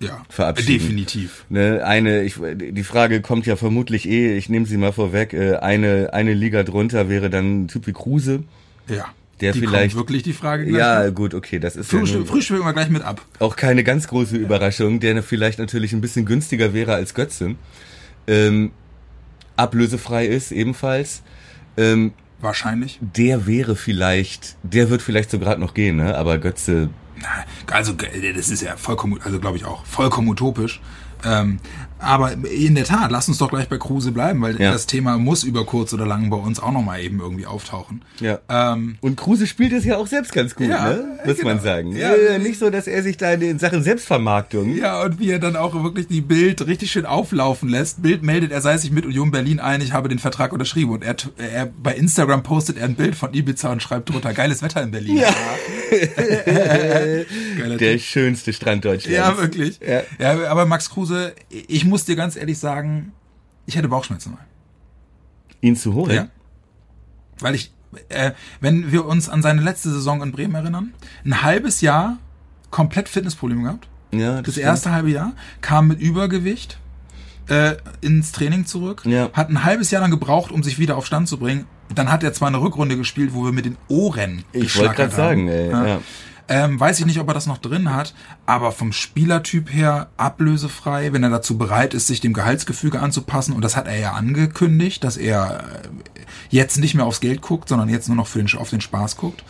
ja. Verabschieden. Definitiv. Ne, eine, ich, die Frage kommt ja vermutlich eh, ich nehme sie mal vorweg, äh, eine, eine Liga drunter wäre dann ein Typ wie Kruse. Ja. Der die vielleicht- kommt wirklich die Frage gleich Ja, gut, okay, das ist ja Frühstück, nun Frühstücken wir gleich mit ab. auch keine ganz große Überraschung, der vielleicht natürlich ein bisschen günstiger wäre als Götze. Ähm, ablösefrei ist ebenfalls. Ähm, Wahrscheinlich. der wäre vielleicht, der wird vielleicht so gerade noch gehen, ne? aber Götze, Na, Also das ist ja vollkommen, also glaube ich auch vollkommen utopisch. Ähm, aber in der Tat, lass uns doch gleich bei Kruse bleiben, weil Ja. das Thema muss über kurz oder lang bei uns auch nochmal eben irgendwie auftauchen. ja. Ähm, Und Kruse spielt es ja auch selbst ganz gut, Ja, ne? muss genau. man sagen. Ja. Äh, nicht so, dass er sich da in Sachen Selbstvermarktung ja, und wie er dann auch wirklich die Bild richtig schön auflaufen lässt. Bild meldet, er sei sich mit Union Berlin ein, ich habe den Vertrag unterschrieben. Und er, er bei Instagram postet er ein Bild von Ibiza und schreibt drunter, geiles Wetter in Berlin. Ja. Der Typ. schönste Strand Deutschlands. Ja, wirklich. Ja. Ja. aber Max Kruse, ich muss dir ganz ehrlich sagen, ich hätte Bauchschmerzen mal. Ihn zu holen? Ja. Weil ich, äh, wenn wir uns an seine letzte Saison in Bremen erinnern, ein halbes Jahr komplett Fitnessprobleme gehabt. Ja, Das stimmt. erste halbe Jahr kam mit Übergewicht äh, ins Training zurück, Ja. hat ein halbes Jahr lang gebraucht, um sich wieder auf Stand zu bringen. Dann hat er zwar eine Rückrunde gespielt, wo wir mit den Ohren Ich wollte gerade sagen, ey, ja. Ähm, weiß ich nicht, ob er das noch drin hat, aber vom Spielertyp her ablösefrei, wenn er dazu bereit ist, sich dem Gehaltsgefüge anzupassen. Und das hat er ja angekündigt, dass er äh, jetzt nicht mehr aufs Geld guckt, sondern jetzt nur noch für den, auf den Spaß guckt.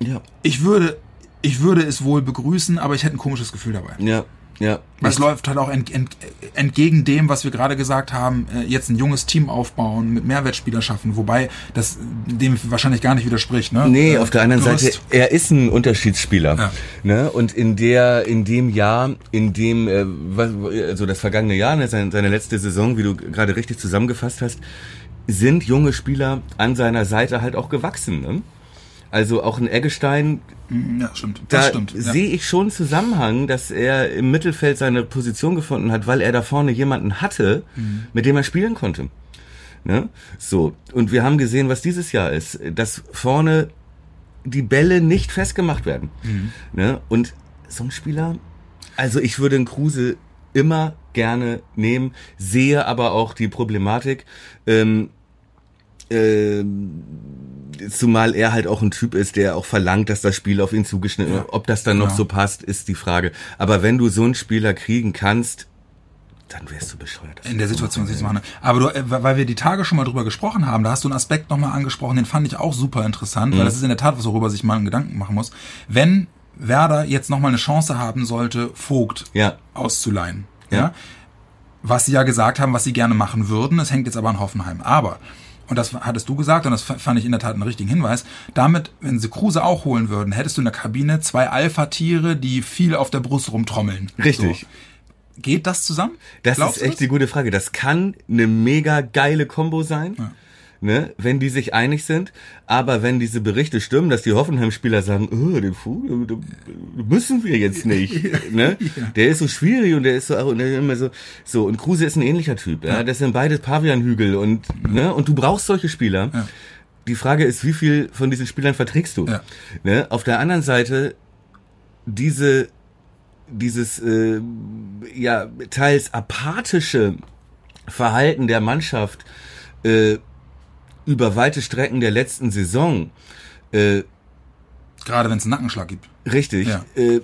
Ja, Ich würde, ich würde es wohl begrüßen, aber ich hätte ein komisches Gefühl dabei. ja, ja. Weil es läuft halt auch ent, ent, entgegen dem, was wir gerade gesagt haben, äh, jetzt ein junges Team aufbauen, mit Mehrwertspieler schaffen, wobei das dem wahrscheinlich gar nicht widerspricht. Ne? Nee, Äh, auf der anderen du Seite, er ist ein Unterschiedsspieler. Ja. Ne? Und in der, in dem Jahr, in dem, äh, was, also das vergangene Jahr, ne, seine, seine letzte Saison, wie du gerade richtig zusammengefasst hast, sind junge Spieler an seiner Seite halt auch gewachsen. Ne? Also auch ein Eggestein, Ja, stimmt. Das da stimmt. Ja. sehe ich schon Zusammenhang, dass er im Mittelfeld seine Position gefunden hat, weil er da vorne jemanden hatte, Mhm. mit dem er spielen konnte. Ne? So. Und wir haben gesehen, was dieses Jahr ist, dass vorne die Bälle nicht festgemacht werden. Mhm. Ne? Und so ein Spieler, also ich würde einen Kruse immer gerne nehmen, sehe aber auch die Problematik, ähm, ähm, zumal er halt auch ein Typ ist, der auch verlangt, dass das Spiel auf ihn zugeschnitten wird. Ob das dann noch Ja. so passt, ist die Frage. Aber wenn du so einen Spieler kriegen kannst, dann wärst du bescheuert. in der Situation sich zu machen. Aber du, äh, weil wir die Tage schon mal drüber gesprochen haben, da hast du einen Aspekt nochmal angesprochen, den fand ich auch super interessant, Mhm. weil das ist in der Tat was, worüber sich mal einen Gedanken machen muss. Wenn Werder jetzt nochmal eine Chance haben sollte, Vogt Ja. auszuleihen. Ja. Ja. Was sie ja gesagt haben, was sie gerne machen würden. Es hängt jetzt aber an Hoffenheim. Aber, und das hattest du gesagt, und das fand ich in der Tat einen richtigen Hinweis, damit, wenn sie Kruse auch holen würden, hättest du in der Kabine zwei Alpha-Tiere, die viel auf der Brust rumtrommeln. Richtig. So. Geht das zusammen? Das Glaubst ist echt die gute Frage. Das kann eine mega geile Kombo sein. Ne, wenn die sich einig sind, aber wenn diese Berichte stimmen, dass die Hoffenheim-Spieler sagen, oh, den den müssen wir jetzt nicht, ne? Der ist so schwierig und der ist so, und der ist immer so, so und Kruse ist ein ähnlicher Typ, ja, das sind beide Pavianhügel und ne, und du brauchst solche Spieler. Ja. Die Frage ist, wie viel von diesen Spielern verträgst du? Ja. Ne? Auf der anderen Seite diese dieses äh, ja teils apathische Verhalten der Mannschaft äh, über weite Strecken der letzten Saison äh, Gerade wenn es einen Nackenschlag gibt. richtig Ja. äh,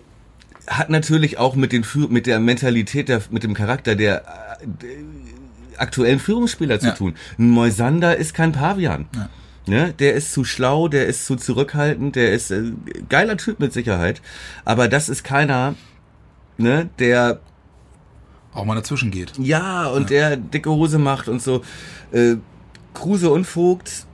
hat natürlich auch mit den mit der Mentalität der mit dem Charakter der, äh, der aktuellen Führungsspieler zu Ja. tun. Ein Moisander ist kein Pavian. Ja. Ne? Der ist zu schlau, der ist zu zurückhaltend, der ist äh, geiler Typ mit Sicherheit, aber das ist keiner, ne, der Auch mal dazwischen geht. ja und der dicke Hose macht und so. Äh, Kruse und Vogt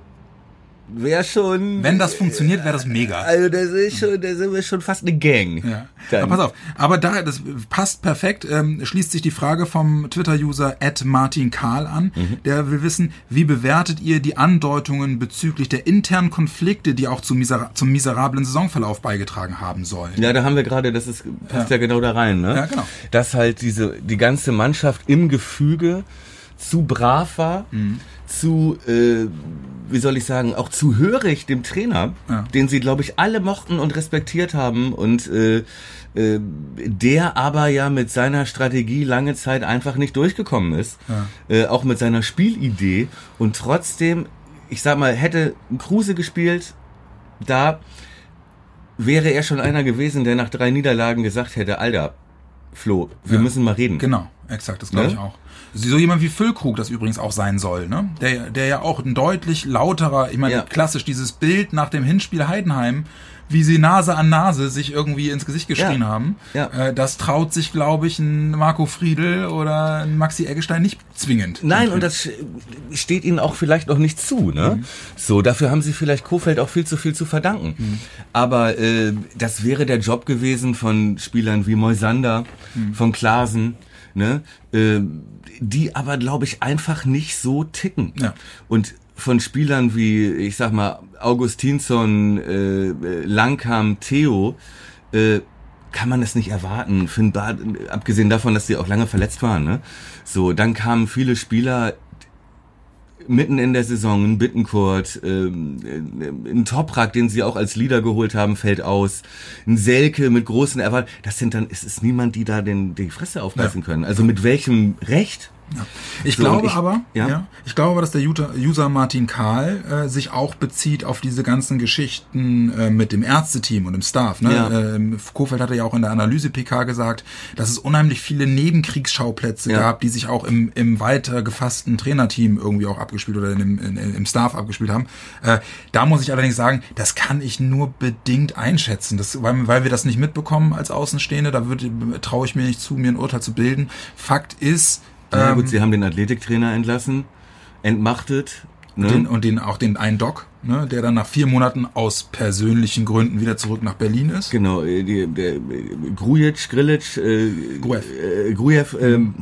wäre schon. Wenn das funktioniert, wäre das mega. Also ist schon, das ist schon fast eine Gang. Ja. Dann. Aber pass auf, aber da, das passt perfekt, ähm, schließt sich die Frage vom Twitter-User Martin Karl an, Mhm. der will wissen, wie bewertet ihr die Andeutungen bezüglich der internen Konflikte, die auch zum, misera zum miserablen Saisonverlauf beigetragen haben sollen? Ja, da haben wir gerade, das ist, passt ja. genau da rein, ne? Ja, genau. Dass halt diese, die ganze Mannschaft im Gefüge zu brav war, Mhm. Zu, äh, wie soll ich sagen, auch zu hörig dem Trainer, Ja. den sie, glaube ich, alle mochten und respektiert haben und äh, äh, der aber ja mit seiner Strategie lange Zeit einfach nicht durchgekommen ist, äh, auch mit seiner Spielidee und trotzdem, ich sag mal, hätte Kruse gespielt, da wäre er schon einer gewesen, der nach drei Niederlagen gesagt hätte, Alter, Flo, wir Ja. müssen mal reden. Genau, exakt, das glaube Ne? ich auch. So jemand wie Füllkrug das übrigens auch sein soll, ne? Der, der ja auch ein deutlich lauterer, ich meine, Ja. klassisch dieses Bild nach dem Hinspiel Heidenheim, wie sie Nase an Nase sich irgendwie ins Gesicht geschrien Ja. haben. Ja. Äh, das traut sich, glaube ich, ein Marco Friedl oder ein Maxi Eggestein nicht zwingend. Nein, und das steht ihnen auch vielleicht noch nicht zu, ne? Mhm. So, dafür haben sie vielleicht Kofeld auch viel zu viel zu verdanken. Mhm. Aber äh, das wäre der Job gewesen von Spielern wie Moisander, Mhm. von Klasen, ne? Äh, die aber, glaube ich, einfach nicht so ticken. Ja. Und von Spielern wie, ich sag mal, Augustinsson, äh, äh, Langkamp, Theo, äh, kann man das nicht erwarten. Finn Bad, abgesehen davon, dass sie auch lange verletzt waren. Ne? So, dann kamen viele Spieler mitten in der Saison, ein Bittenkurt, ähm, äh, ein Toprak, den sie auch als Leader geholt haben, fällt aus. Ein Selke mit großen Erwartungen. Das sind dann, es ist niemand, die da den, die Fresse aufreißen Ja. können. Also mit welchem Recht? Ich So, glaube ich- aber, ja. ja. ich glaube aber, dass der User, Martin Karl äh, sich auch bezieht auf diese ganzen Geschichten äh, mit dem Ärzteteam und dem Staff. Ne? Ja. Ähm, Kofeld hatte ja auch in der Analyse PK gesagt, dass es unheimlich viele Nebenkriegsschauplätze Ja. gab, die sich auch im, im weiter gefassten Trainerteam irgendwie auch abgespielt oder in dem, in, im Staff abgespielt haben. Äh, da muss ich allerdings sagen, das kann ich nur bedingt einschätzen, das, weil, weil wir das nicht mitbekommen als Außenstehende. Da würde traue ich mir nicht zu, mir ein Urteil zu bilden. Fakt ist, Na ähm, gut, sie haben den Athletiktrainer entlassen, entmachtet. Ne? den, und den auch den einen Doc, ne, der dann nach vier Monaten aus persönlichen Gründen wieder zurück nach Berlin ist. Genau, äh, die, der äh, Grujic, Grilic, äh, Grujew. äh, Grujew ähm,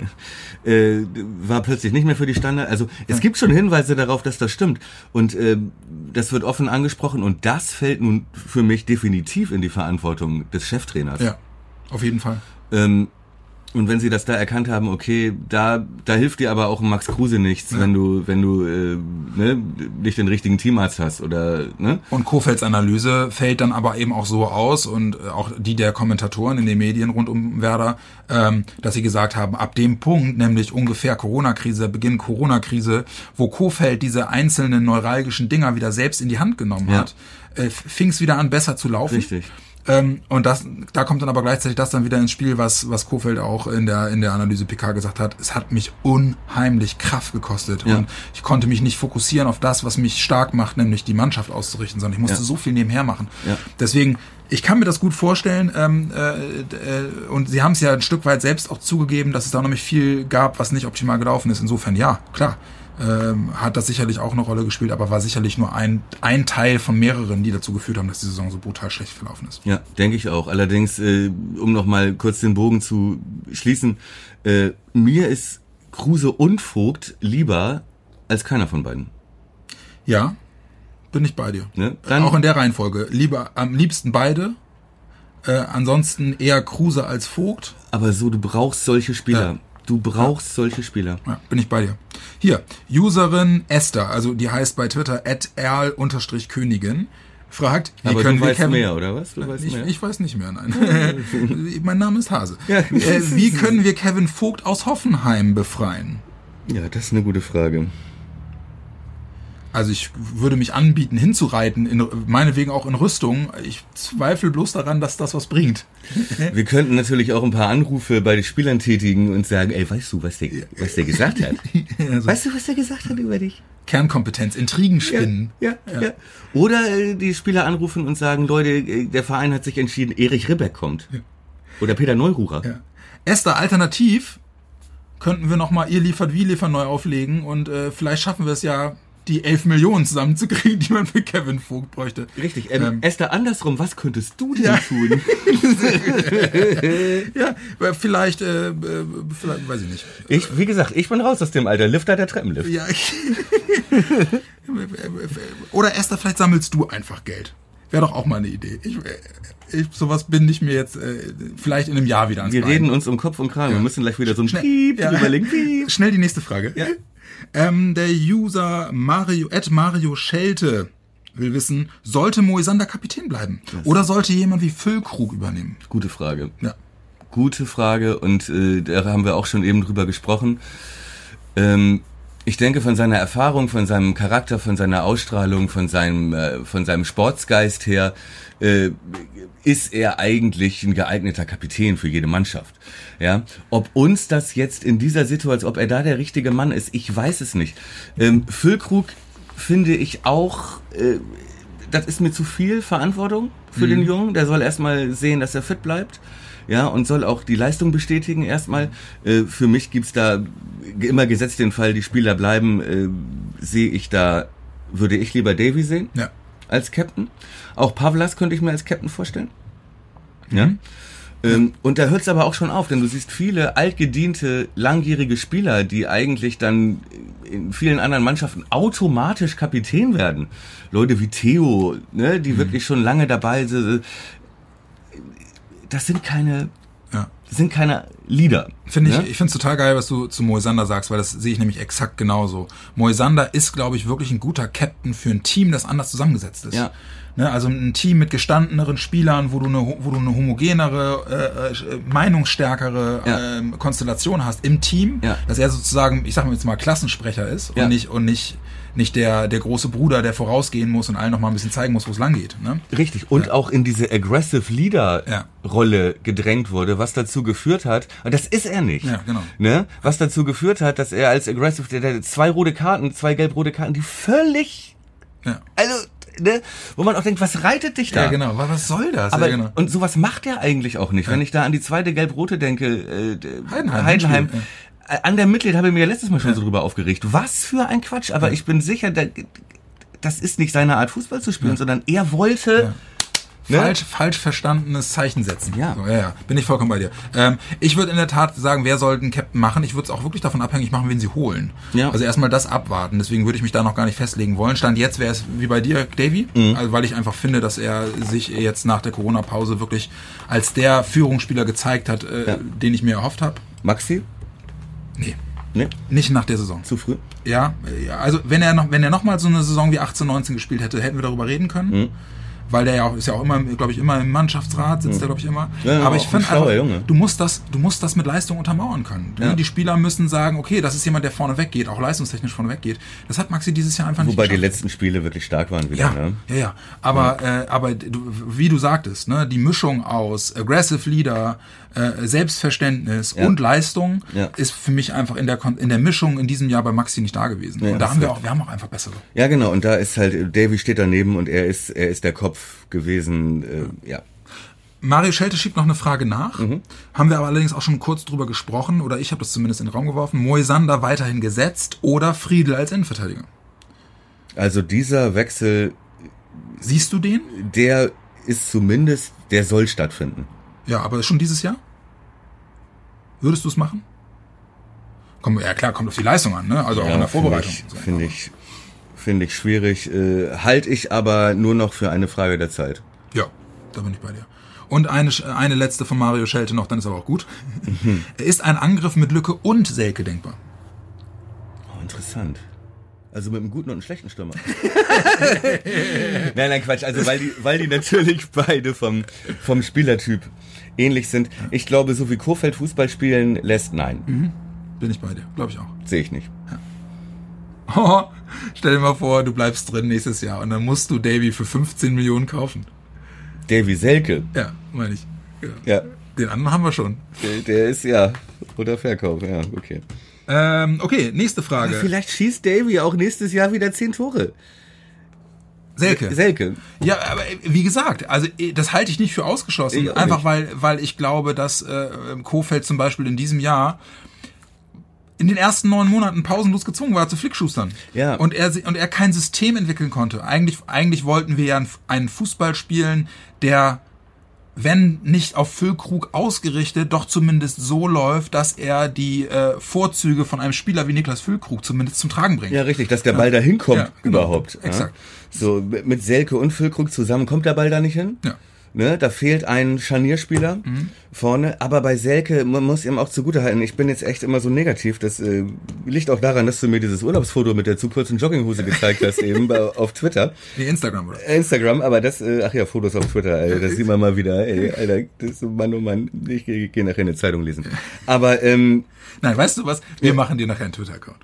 äh, war plötzlich nicht mehr für die Standard. Also es gibt schon Hinweise darauf, dass das stimmt. Und ähm, das wird offen angesprochen und das fällt nun für mich definitiv in die Verantwortung des Cheftrainers. Ja, auf jeden Fall. Ähm, und wenn sie das da erkannt haben, okay, da da hilft dir aber auch Max Kruse nichts, wenn du wenn du äh, ne, nicht den richtigen Teamarzt hast oder ne? Und Kofelds Analyse fällt dann aber eben auch so aus und äh, auch die der Kommentatoren in den Medien rund um Werder, ähm, dass sie gesagt haben, ab dem Punkt, nämlich ungefähr Corona-Krise, Beginn Corona-Krise, wo Kofeld diese einzelnen neuralgischen Dinger wieder selbst in die Hand genommen Ja. hat, äh, fing es wieder an, besser zu laufen. Richtig. Ähm, und das, da kommt dann aber gleichzeitig das dann wieder ins Spiel, was, was Kofeld auch in der, in der Analyse PK gesagt hat. Es hat mich unheimlich Kraft gekostet. Ja. Und ich konnte mich nicht fokussieren auf das, was mich stark macht, nämlich die Mannschaft auszurichten, sondern ich musste Ja. so viel nebenher machen. Ja. Deswegen, ich kann mir das gut vorstellen, ähm, äh, äh, und sie haben es ja ein Stück weit selbst auch zugegeben, dass es da nämlich viel gab, was nicht optimal gelaufen ist. Insofern, ja, klar. Ähm, hat das sicherlich auch eine Rolle gespielt, aber war sicherlich nur ein, ein Teil von mehreren, die dazu geführt haben, dass die Saison so brutal schlecht verlaufen ist. Ja, denke ich auch. Allerdings, äh, um noch mal kurz den Bogen zu schließen, äh, mir ist Kruse und Vogt lieber als keiner von beiden. Ja, bin ich bei dir. Ne? Dann- auch in der Reihenfolge. Lieber am liebsten beide. Äh, ansonsten eher Kruse als Vogt. Aber so, du brauchst solche Spieler. Ja. Du brauchst solche Spieler. Ja, bin ich bei dir. Hier, Userin Esther, also die heißt bei Twitter at erl-königin, fragt, wie Aber können du wir weißt Kevin... mehr, oder was? Du weißt Ich, mehr. ich weiß nicht mehr, nein. mein Name ist Hase. Ja. Äh, wie können wir Kevin Vogt aus Hoffenheim befreien? ja, das ist eine gute Frage. Also ich würde mich anbieten, hinzureiten, in, meinetwegen auch in Rüstung. Ich zweifle bloß daran, dass das was bringt. Wir könnten natürlich auch ein paar Anrufe bei den Spielern tätigen und sagen, ey, weißt du, was der, was der gesagt hat? Also Weißt du, was der gesagt hat über dich? Kernkompetenz, Intrigen spinnen. Ja, ja. Oder äh, die Spieler anrufen und sagen, Leute, äh, der Verein hat sich entschieden, Erich Ribbeck kommt. Oder Peter Neururer. Ja. Esther, alternativ könnten wir nochmal Ihr liefert wie liefern neu auflegen und äh, vielleicht schaffen wir es ja, die 11 Millionen zusammenzukriegen, die man für Kevin Vogt bräuchte. Richtig. Ähm, Ähm. Esther, andersrum, was könntest du denn Ja. tun? Ja, vielleicht, äh, äh, vielleicht, weiß ich nicht. Ich, wie gesagt, ich bin raus aus dem Alter. Lifter der Treppenlift. Ja, ich Oder Esther, vielleicht sammelst du einfach Geld. Wäre doch auch mal eine Idee. Ich, ich, sowas bin ich mir jetzt äh, vielleicht in einem Jahr wieder ans Wir Bein. reden uns um Kopf und Kragen. Wir müssen gleich wieder so ein Schnell. Piep Ja. überlegen. Piep. Schnell die nächste Frage. Ja. Ähm, der User Mario, at Mario Schelte will wissen, sollte Moisander Kapitän bleiben? Oder sollte jemand wie Füllkrug übernehmen? Gute Frage. Ja. Gute Frage und äh, da haben wir auch schon eben drüber gesprochen. Ähm, ich denke, von seiner Erfahrung, von seinem Charakter, von seiner Ausstrahlung, von seinem, äh, von seinem Sportsgeist her, äh, ist er eigentlich ein geeigneter Kapitän für jede Mannschaft. Ja, ob uns das jetzt in dieser Situation, ob er da der richtige Mann ist, ich weiß es nicht. Ähm, Füllkrug finde ich auch, äh, das ist mir zu viel Verantwortung für den Jungen. Der soll erstmal sehen, dass er fit bleibt. Ja, und soll auch die Leistung bestätigen erstmal. Äh, für mich gibt's da immer gesetzt den Fall, die Spieler bleiben, äh, sehe ich da, würde ich lieber Davy sehen Ja. Als Captain. Auch Pavlas könnte ich mir als Captain vorstellen. Ja. Ähm, und da hört es aber auch schon auf, denn du siehst viele altgediente, langjährige Spieler, die eigentlich dann in vielen anderen Mannschaften automatisch Kapitän werden. Leute wie Theo, ne, die wirklich schon lange dabei sind. Das sind keine. Das sind keine Leader. Finde ich, ne? ich finde es total geil, was du zu Moisander sagst, weil das sehe ich nämlich exakt genauso. Moisander ist, glaube ich, wirklich ein guter Captain für ein Team, das anders zusammengesetzt ist. Ja. Ne, also ein Team mit gestandeneren Spielern, wo du eine, wo du eine homogenere, äh, äh, meinungsstärkere Ja. ähm, Konstellation hast im Team, Ja. dass er sozusagen, ich sag mal jetzt mal, Klassensprecher ist und nicht und nicht nicht der der große Bruder, der vorausgehen muss und allen noch mal ein bisschen zeigen muss, wo es lang geht. Ne? Richtig. Und auch in diese Aggressive Leader Ja. Rolle gedrängt wurde, was dazu geführt hat, und das ist er nicht. Ja, genau. Ne? Was dazu geführt hat, dass er als Aggressive, der, der zwei rote Karten, zwei gelb-rote Karten, die völlig, Ja. also, ne, wo man auch denkt, was reitet dich da? Ja, genau. Was, was soll das? Aber, ja, genau. und sowas macht er eigentlich auch nicht. Wenn ich da an die zweite gelb-rote denke, äh, Heidenheim, Heidenheim an der Mitglied habe ich mir ja letztes Mal schon so drüber aufgeregt. Was für ein Quatsch. Aber ich bin sicher, da, das ist nicht seine Art, Fußball zu spielen, sondern er wollte, ne? falsch, falsch verstandenes Zeichen setzen. Ja. So, ja, ja, bin ich vollkommen bei dir. Ähm, ich würde in der Tat sagen, wer soll den Captain machen? Ich würde es auch wirklich davon abhängig machen, wen sie holen. Ja. Also erstmal das abwarten. Deswegen würde ich mich da noch gar nicht festlegen wollen. Stand jetzt wäre es wie bei dir, Davy, Mhm. also, weil ich einfach finde, dass er sich jetzt nach der Corona-Pause wirklich als der Führungsspieler gezeigt hat, äh, Ja. den ich mir erhofft habe. Maxi? Nee. Ne? Nicht nach der Saison. Zu früh? Ja, also wenn er noch, wenn er noch mal so eine Saison wie 18, 19 gespielt hätte, hätten wir darüber reden können. Weil der ja auch ist ja auch immer, glaube ich, immer im Mannschaftsrat sitzt der, glaube ich, immer. Ja, ja, Aber ich finde einfach, du musst das, du musst das mit Leistung untermauern können. Ja. Die Spieler müssen sagen, okay, das ist jemand, der vorne weggeht, auch leistungstechnisch vorne weggeht. Das hat Maxi dieses Jahr einfach Wobei nicht die geschafft. letzten Spiele wirklich stark waren wieder. Ja, Ne? ja, ja. Aber, Äh, aber du, wie du sagtest, ne, die Mischung aus Aggressive Leader, äh, Selbstverständnis Ja. und Leistung Ja. ist für mich einfach in der, in der Mischung in diesem Jahr bei Maxi nicht da gewesen. Ja, und da haben wir auch, wir haben auch einfach bessere. Ja, genau. Und da ist halt, Davy steht daneben und er ist, er ist der Kopf gewesen. Äh, ja. Mario Schelte schiebt noch eine Frage nach. Mhm. Haben wir aber allerdings auch schon kurz drüber gesprochen, oder ich habe das zumindest in den Raum geworfen. Moisander weiterhin gesetzt oder Friedel als Innenverteidiger. Also dieser Wechsel, Siehst du den? der ist zumindest, der soll stattfinden. Ja, aber schon dieses Jahr? Würdest du es machen? Komm, ja klar, kommt auf die Leistung an, ne? Also auch in der Vorbereitung. So. Finde ich, finde ich schwierig. Äh, Halte ich aber nur noch für eine Frage der Zeit. Ja, da bin ich bei dir. Und eine, eine letzte von Mario Schelte noch, dann ist aber auch gut. Mhm. Ist ein Angriff mit Lücke und Selke denkbar? Oh, interessant. Also mit einem guten und einem schlechten Stürmer. nein, nein, Quatsch. Also weil die, weil die natürlich beide vom, vom Spielertyp ähnlich sind. Ich glaube, so wie Kofeld Fußball spielen lässt, nein. Bin ich bei dir, glaube ich auch. Sehe ich nicht. Oh, stell dir mal vor, du bleibst drin nächstes Jahr und dann musst du Davy für 15 Millionen kaufen. Davy Selke, Ja, meine ich. Ja. ja, Den anderen haben wir schon. der, der ist ja, oder Verkauf, ja, okay. Ähm, okay, nächste Frage. Vielleicht schießt Davy auch nächstes Jahr wieder zehn Tore. Selke. Selke. Ja, aber wie gesagt, also eh, das halte ich nicht für ausgeschlossen. Ich Einfach nicht. weil, weil ich glaube, dass äh, Kofeld zum Beispiel in diesem Jahr in den ersten neun Monaten pausenlos gezwungen war zu Flickschustern. Ja. Und er und er kein System entwickeln konnte. Eigentlich eigentlich wollten wir ja einen- Fußball spielen, der wenn nicht auf Füllkrug ausgerichtet, doch zumindest so läuft, dass er die äh, Vorzüge von einem Spieler wie Niklas Füllkrug zumindest zum Tragen bringt. Ja, richtig, dass der Ball da hinkommt Ja, genau. überhaupt. Exakt. Ja? So, mit mit Selke und Füllkrug zusammen kommt der Ball da nicht hin. Ja. Ne, da fehlt ein Scharnierspieler vorne, aber bei Selke, man muss ihm auch zugutehalten, ich bin jetzt echt immer so negativ, das äh, liegt auch daran, dass du mir dieses Urlaubsfoto mit der zu kurzen Jogginghose gezeigt hast eben bei, auf Twitter, Wie Instagram, oder? Äh, Instagram, aber das, äh, ach ja, Fotos auf Twitter, Alter, das sieht man mal wieder, ey, Alter, das Mann, oh Mann, ich gehe geh nachher eine Zeitung lesen. Aber, ähm, Nein, weißt du was? Wir machen dir nachher einen Twitter-Account.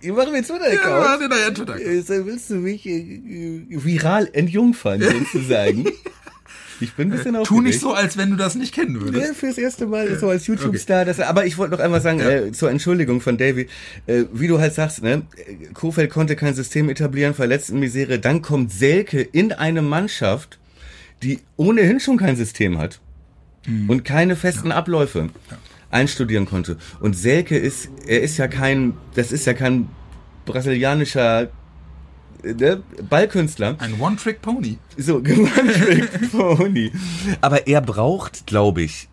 Ich mache mir Twitter-Account. Ja, wir machen dir nachher einen Twitter-Account. Äh, Willst du mich äh, äh, viral entjungfern, sozusagen? Ich bin ein bisschen aufgeregt. Tu nicht so, als wenn du das nicht kennen Ja, würdest. fürs erste Mal so als YouTube-Star. Das, aber ich wollte noch einmal sagen, äh, zur Entschuldigung von Davy, äh, wie du halt sagst, ne, äh, Kofeld konnte kein System etablieren, verletzt in Misere, dann kommt Selke in eine Mannschaft, die ohnehin schon kein System hat und keine festen Abläufe einstudieren konnte. Und Selke ist, er ist ja kein, das ist ja kein brasilianischer äh, ne, Ballkünstler. Ein One-Trick-Pony. So, One-Trick Pony. Aber er braucht, glaube ich,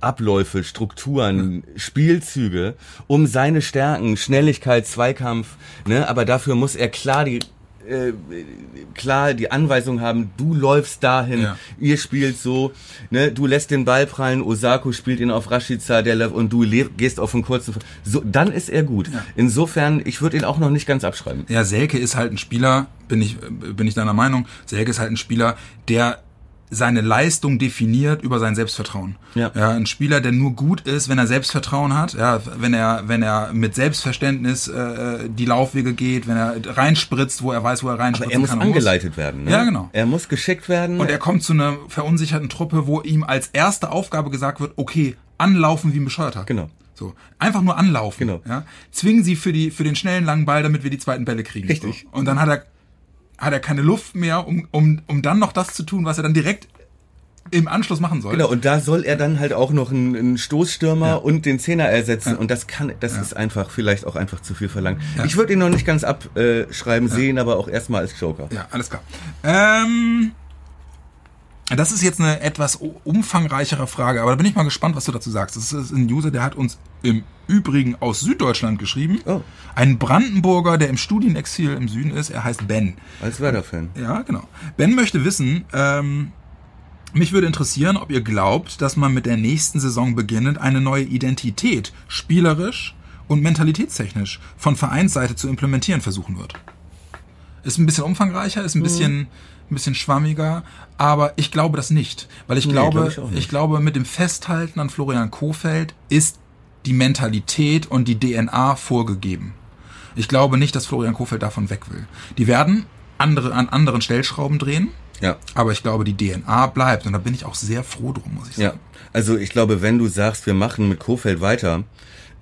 Abläufe, Strukturen, Spielzüge, um seine Stärken, Schnelligkeit, Zweikampf, ne, aber dafür muss er klar die äh, klar die Anweisung haben, du läufst dahin, Ja. ihr spielt so, ne, du lässt den Ball prallen, Osako spielt ihn auf Rashica, der läuft- und du gehst auf einen kurzen, so, dann ist er gut. Insofern, ich würde ihn auch noch nicht ganz abschreiben. Ja, Selke ist halt ein Spieler, bin ich, bin ich deiner Meinung, Selke ist halt ein Spieler, der seine Leistung definiert über sein Selbstvertrauen. Ja. ja. Ein Spieler, der nur gut ist, wenn er Selbstvertrauen hat, ja, wenn er, wenn er mit Selbstverständnis äh, die Laufwege geht, wenn er reinspritzt, wo er weiß, wo er Aber reinspritzen er muss kann. angeleitet werden. Ne? Ja, genau. Er muss geschickt werden. Und er kommt zu einer verunsicherten Truppe, wo ihm als erste Aufgabe gesagt wird, okay, anlaufen wie ein Bescheuerter. Genau. So. Einfach nur anlaufen. Genau. Ja. Zwingen sie für die, für den schnellen langen Ball, damit wir die zweiten Bälle kriegen. Richtig. So. Und dann hat er, hat er keine Luft mehr, um, um, um dann noch das zu tun, was er dann direkt im Anschluss machen soll. Genau, und da soll er dann halt auch noch einen, einen Stoßstürmer Ja. und den Zehner ersetzen. Ja. Und das kann, das ist einfach vielleicht auch einfach zu viel verlangt. Ich würde ihn noch nicht ganz abschreiben, sehen aber auch erstmal als Joker. Ja, alles klar. Ähm, das ist jetzt eine etwas umfangreichere Frage, aber da bin ich mal gespannt, was du dazu sagst. Das ist ein User, der hat uns im Übrigen aus Süddeutschland geschrieben. Oh. Ein Brandenburger, der im Studienexil im Süden ist. Er heißt Ben. Als Werder-Fan. Ja, genau. Ben möchte wissen, ähm, mich würde interessieren, ob ihr glaubt, dass man mit der nächsten Saison beginnend eine neue Identität spielerisch und mentalitätstechnisch von Vereinsseite zu implementieren versuchen wird. Ist ein bisschen umfangreicher, ist ein bisschen, ein bisschen schwammiger, aber ich glaube das nicht. Weil ich Nee, glaube, glaub ich ich glaube, mit dem Festhalten an Florian Kofeld ist die Mentalität und die DNA vorgegeben. Ich glaube nicht, dass Florian Kofeld davon weg will. Die werden andere, an anderen Stellschrauben drehen, Ja. aber ich glaube, die DNA bleibt. Und da bin ich auch sehr froh drum, muss ich Ja, sagen. also ich glaube, wenn du sagst, wir machen mit Kofeld weiter,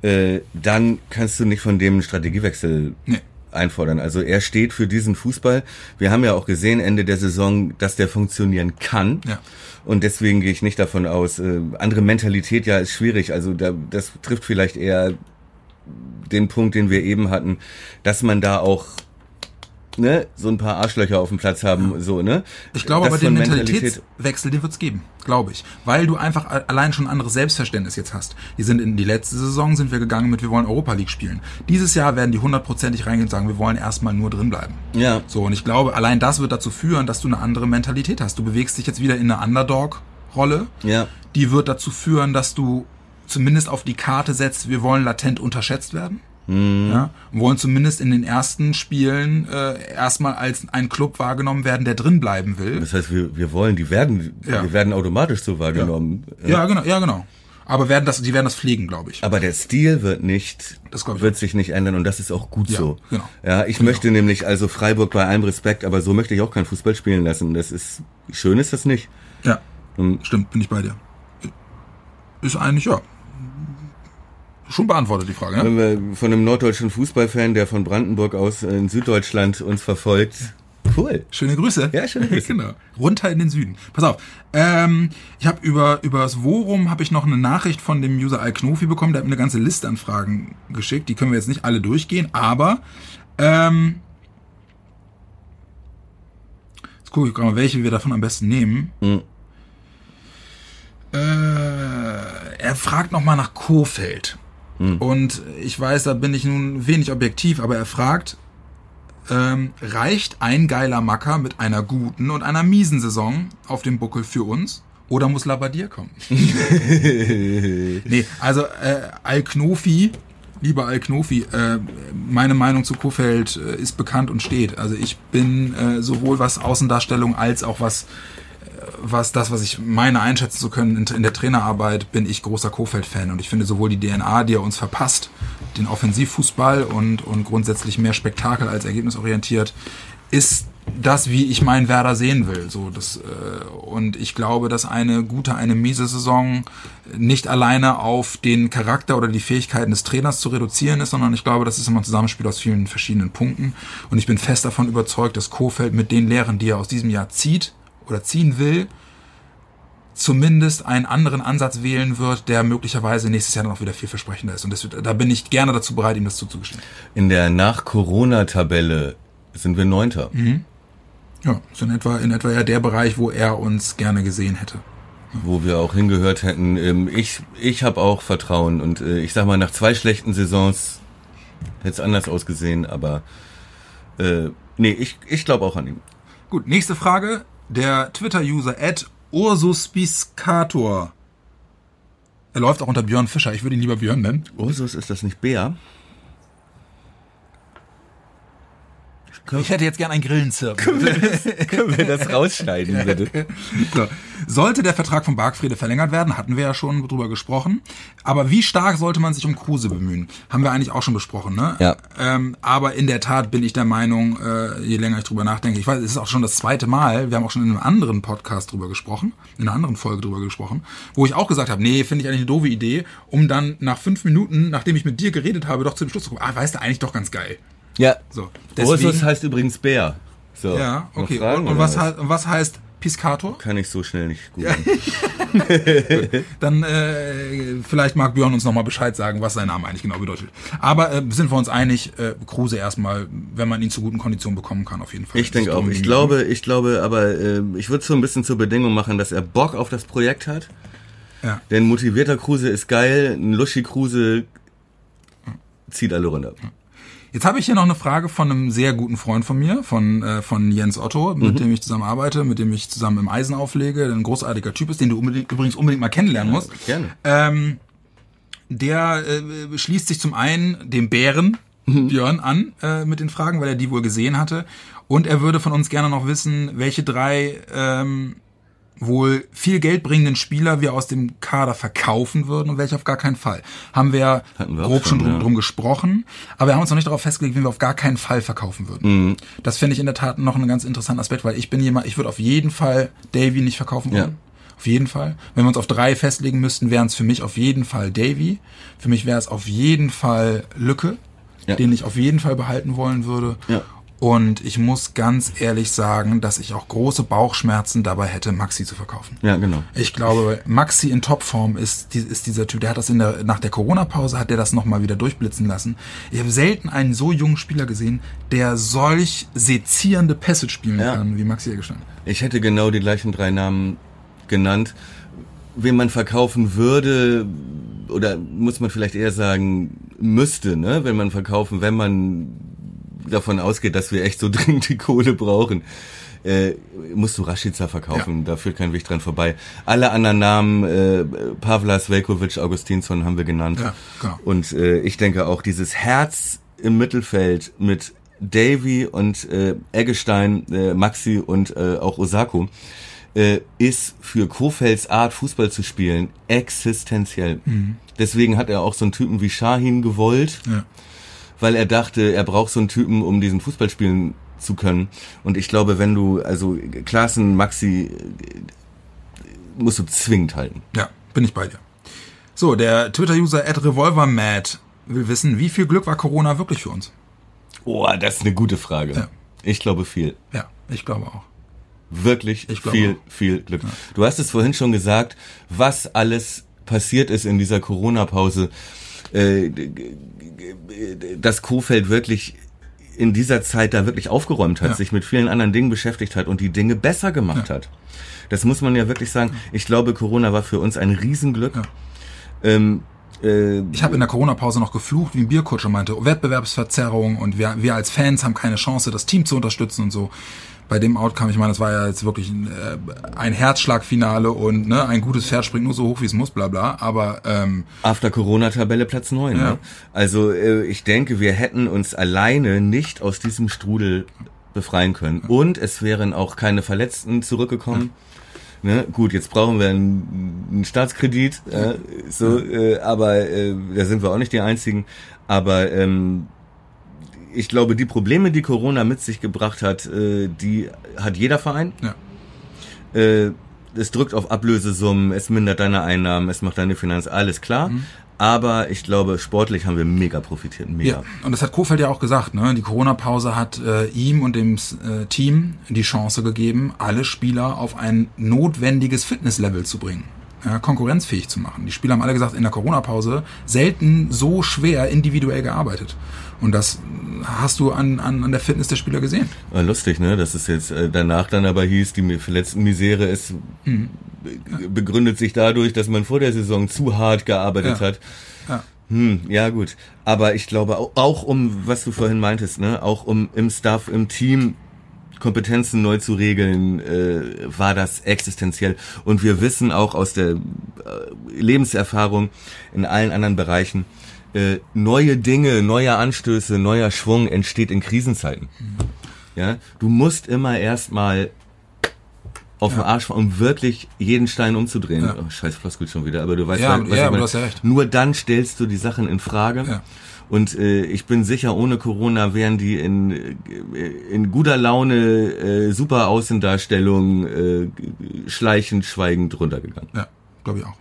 äh, dann kannst du nicht von dem Strategiewechsel Nee. Einfordern. Also er steht für diesen Fußball. Wir haben ja auch gesehen Ende der Saison, dass der funktionieren kann. Ja. Und deswegen gehe ich nicht davon aus, äh, andere Mentalität ja ist schwierig. Also da, das trifft vielleicht eher den Punkt, den wir eben hatten, dass man da auch ne, so ein paar Arschlöcher auf dem Platz haben, so, ne? Ich glaube Das aber, den Mentalitätswechsel, den wird's geben, glaube ich. Weil du einfach allein schon ein anderes Selbstverständnis jetzt hast. Die sind in die letzte Saison sind wir gegangen mit, wir wollen Europa League spielen. Dieses Jahr werden die hundertprozentig reingehen und sagen, wir wollen erstmal nur drin bleiben. Ja. So, und ich glaube, allein das wird dazu führen, dass du eine andere Mentalität hast. Du bewegst dich jetzt wieder in eine Underdog-Rolle. Ja. Die wird dazu führen, dass du zumindest auf die Karte setzt, wir wollen latent unterschätzt werden. Ja, und wollen zumindest in den ersten Spielen äh, erstmal als ein Club wahrgenommen werden, der drin bleiben will. Das heißt, wir, wir wollen, die werden, Ja. wir werden automatisch so wahrgenommen. Ja, genau, ja, genau. Aber werden das, die werden das pflegen, glaube ich. Aber der Stil wird nicht, Das ich wird sich nicht ändern und das ist auch gut Ja, so. genau. Ja, ich möchte nämlich also Freiburg bei allem Respekt, aber so möchte ich auch kein Fußball spielen lassen. Das ist, schön ist das nicht. Ja, Und stimmt, bin ich bei dir. Ist eigentlich, ja. Schon beantwortet die Frage, ne? wenn wir von einem norddeutschen Fußballfan, der von Brandenburg aus in Süddeutschland uns verfolgt, cool. Schöne Grüße. Ja, schöne Grüße. genau. Runter in den Süden. Pass auf. Ähm, ich habe über über das Worum habe ich noch eine Nachricht von dem User Alknofi bekommen. Der hat mir eine ganze Liste an Fragen geschickt. Die können wir jetzt nicht alle durchgehen, aber ähm, jetzt gucke ich gerade mal, welche wir davon am besten nehmen. Mhm. Äh, er fragt noch mal nach Kofeld. Und ich weiß, da bin ich nun wenig objektiv, aber er fragt, ähm, reicht ein geiler Macker mit einer guten und einer miesen Saison auf dem Buckel für uns? Oder muss Labadier kommen? nee, also äh, Al-Knofi, lieber Al-Knofi, äh, meine Meinung zu Kofeld äh, ist bekannt und steht. Also ich bin äh, sowohl was Außendarstellung als auch was was das, was ich meine einschätzen zu können in, in der Trainerarbeit, bin ich großer Kofeld-Fan und ich finde sowohl die DNA, die er uns verpasst, den Offensivfußball und, und grundsätzlich mehr Spektakel als ergebnisorientiert, ist das, wie ich meinen Werder sehen will. So, das, äh, und ich glaube, dass eine gute, eine miese Saison nicht alleine auf den Charakter oder die Fähigkeiten des Trainers zu reduzieren ist, sondern ich glaube, das ist immer ein Zusammenspiel aus vielen verschiedenen Punkten. Und ich bin fest davon überzeugt, dass Kofeld mit den Lehren, die er aus diesem Jahr zieht oder ziehen will, zumindest einen anderen Ansatz wählen wird, der möglicherweise nächstes Jahr dann auch wieder vielversprechender ist. Und das, da bin ich gerne dazu bereit, ihm das zuzugestehen. In der Nach-Corona-Tabelle sind wir Neunter. Ja, ist in etwa, in etwa ja der Bereich, wo er uns gerne gesehen hätte. wo wir auch hingehört hätten. Ähm, Ich, ich habe auch Vertrauen und äh, ich sag mal, nach zwei schlechten Saisons hätte es anders ausgesehen, aber äh, nee, ich, ich glaube auch an ihn. Gut, nächste Frage. Der Twitter-User at Ursuspiscator. Er läuft auch unter Björn Fischer. Ich würde ihn lieber Björn nennen. Ursus, ist das nicht Bär? Ich hätte jetzt gern einen Grillenzirpen. Können wir das rausschneiden, bitte? So. Sollte der Vertrag von Bargfrede verlängert werden, hatten wir ja schon drüber gesprochen. Aber wie stark sollte man sich um Kruse bemühen? Haben wir eigentlich auch schon besprochen, ne? Ja. Ähm, aber in der Tat bin ich der Meinung, äh, je länger ich drüber nachdenke, ich weiß, es ist auch schon das zweite Mal, wir haben auch schon in einem anderen Podcast drüber gesprochen, in einer anderen Folge drüber gesprochen, wo ich auch gesagt habe, nee, finde ich eigentlich eine doofe Idee, um dann nach fünf Minuten, nachdem ich mit dir geredet habe, doch zu dem Schluss zu kommen, ah, weißt du, eigentlich doch ganz geil. Ja. So. Ursus heißt übrigens Bär. So. ja, okay. Fragen, und, und was, heißt, und was heißt Piscator? Kann ich so schnell nicht googeln. Dann äh, vielleicht mag Björn uns nochmal Bescheid sagen, was sein Name eigentlich genau bedeutet. Aber äh, sind wir uns einig, äh, Kruse erstmal, wenn man ihn zu guten Konditionen bekommen kann, auf jeden Fall. Ich denke auch. Ich glaube, ich glaube, aber äh, ich würde so ein bisschen zur Bedingung machen, dass er Bock auf das Projekt hat. Ja. Denn motivierter Kruse ist geil, ein Luschi Kruse zieht alle runter. Jetzt habe ich hier noch eine Frage von einem sehr guten Freund von mir, von, äh, von Jens Otto, mit Mhm. dem ich zusammen arbeite, mit dem ich zusammen im Eisen auflege, der ein großartiger Typ ist, den du unbedingt, übrigens unbedingt mal kennenlernen musst. Gerne. Ähm, der äh, schließt sich zum einen dem Bären Björn an äh, mit den Fragen, weil er die wohl gesehen hatte. Und er würde von uns gerne noch wissen, welche drei ähm, wohl viel Geld bringenden Spieler wir aus dem Kader verkaufen würden und welche auf gar keinen Fall. Haben wir, wir grob schon schon, drum, ja. drum gesprochen, aber wir haben uns noch nicht darauf festgelegt, wen wir auf gar keinen Fall verkaufen würden. Mhm. Das finde ich in der Tat noch einen ganz interessanten Aspekt, weil ich bin jemand, ich würde auf jeden Fall Davy nicht verkaufen wollen. Auf jeden Fall. Wenn wir uns auf drei festlegen müssten, wären es für mich auf jeden Fall Davy. Für mich wäre es auf jeden Fall Lücke, Ja. den ich auf jeden Fall behalten wollen würde. Ja. Und ich muss ganz ehrlich sagen, dass ich auch große Bauchschmerzen dabei hätte, Maxi zu verkaufen. Ja, genau. Ich glaube, Maxi in Topform ist, ist dieser Typ, der hat das in der, nach der Corona-Pause hat der das nochmal wieder durchblitzen lassen. Ich habe selten einen so jungen Spieler gesehen, der solch sezierende Pässe spielen Ja. kann, wie Maxi Eggestein. Ich hätte genau die gleichen drei Namen genannt. Wen man verkaufen würde, oder muss man vielleicht eher sagen, müsste, ne? Wenn man verkaufen, wenn man davon ausgeht, dass wir echt so dringend die Kohle brauchen, äh, musst du Rashica verkaufen. Da führt kein Weg dran vorbei. Alle anderen Namen, äh, Pavlas, Velkovic, Augustinsson haben wir genannt. Ja, genau. Und äh, ich denke auch dieses Herz im Mittelfeld mit Davy und äh, Eggestein, äh, Maxi und äh, auch Osako äh, ist für Kofelds Art Fußball zu spielen existenziell. Deswegen hat er auch so einen Typen wie Shahin gewollt, Ja. Weil er dachte, er braucht so einen Typen, um diesen Fußball spielen zu können. Und ich glaube, wenn du, also Klassen, Maxi, äh, musst du zwingend halten. Ja, bin ich bei dir. So, der Twitter-User @revolvermad will wissen, wie viel Glück war Corona wirklich für uns? Oh, das ist eine gute Frage. Ja. Ich glaube viel. Ja, ich glaube auch. Wirklich Ich glaube viel, auch. viel Glück. Du hast es vorhin schon gesagt, was alles passiert ist in dieser Corona-Pause. Äh, dass Kofeld wirklich in dieser Zeit da wirklich aufgeräumt hat, Ja. sich mit vielen anderen Dingen beschäftigt hat und die Dinge besser gemacht hat. Das muss man ja wirklich sagen. Ich glaube, Corona war für uns ein Riesenglück. Ja. Ähm, äh, Ich habe in der Corona-Pause noch geflucht, wie ein Bierkutscher meinte, Wettbewerbsverzerrung und wir, wir als Fans haben keine Chance, das Team zu unterstützen und so. Bei dem Outcome, ich meine, das war ja jetzt wirklich ein, äh, ein Herzschlagfinale und ne, ein gutes Pferd springt nur so hoch, wie es muss, bla bla. Aber ähm, After Corona-Tabelle Platz 9. Ja. Ne? Also äh, ich denke, wir hätten uns alleine nicht aus diesem Strudel befreien können. Und es wären auch keine Verletzten zurückgekommen. Ne? Gut, jetzt brauchen wir einen, einen Staatskredit, äh, so, äh, aber äh, da sind wir auch nicht die Einzigen. Aber ähm, ich glaube, die Probleme, die Corona mit sich gebracht hat, äh, die hat jeder Verein. ja, Äh, es drückt auf Ablösesummen, es mindert deine Einnahmen, es macht deine Finanz, alles klar. Aber ich glaube, sportlich haben wir mega profitiert, mega. ja. Und das hat Kofeld ja auch gesagt, ne? Die Corona-Pause hat äh, ihm und dem äh, Team die Chance gegeben, alle Spieler auf ein notwendiges Fitnesslevel zu bringen. Ja, konkurrenzfähig zu machen. Die Spieler haben alle gesagt, in der Corona-Pause selten so schwer individuell gearbeitet. Und das hast du an, an, an der Fitness der Spieler gesehen. War lustig, ne? Dass es jetzt äh, danach dann aber hieß, die verletzten Misere ist Mhm. be- begründet sich dadurch, dass man vor der Saison zu hart gearbeitet Ja. hat. Ja. Hm, ja gut. Aber ich glaube auch, auch um, was du vorhin meintest, ne, auch um im Staff, im Team Kompetenzen neu zu regeln, äh, war das existenziell. Und wir wissen auch aus der äh, Lebenserfahrung in allen anderen Bereichen, äh, neue Dinge, neue Anstöße, neuer Schwung entsteht in Krisenzeiten. Ja, du musst immer erstmal auf den Arsch fahren, um wirklich jeden Stein umzudrehen. Ja. Oh, scheiß Floskel schon wieder, aber du weißt, Ja, was ja, ich meine. ja recht. Nur dann stellst du die Sachen in Frage. Ja. Und äh, ich bin sicher, ohne Corona wären die in, äh, in guter Laune, äh, super Außendarstellung, äh, schleichend, schweigend runtergegangen. Ja, glaube ich auch.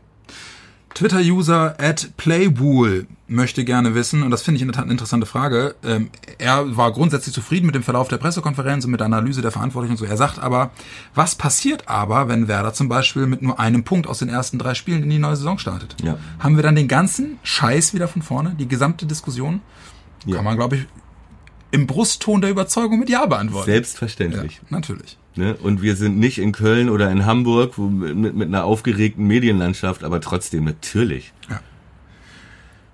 Twitter-User at Playwool möchte gerne wissen, und das finde ich in der Tat eine interessante Frage, ähm, er war grundsätzlich zufrieden mit dem Verlauf der Pressekonferenz und mit der Analyse der Verantwortlichen und so. Er sagt aber, was passiert aber, wenn Werder zum Beispiel mit nur einem Punkt aus den ersten drei Spielen in die neue Saison startet? Ja. Haben wir dann den ganzen Scheiß wieder von vorne, die gesamte Diskussion? Ja. Kann man, glaube ich, im Brustton der Überzeugung mit Ja beantworten. Selbstverständlich. Ja, natürlich. Ne? Und wir sind nicht in Köln oder in Hamburg wo, mit, mit einer aufgeregten Medienlandschaft, aber trotzdem natürlich.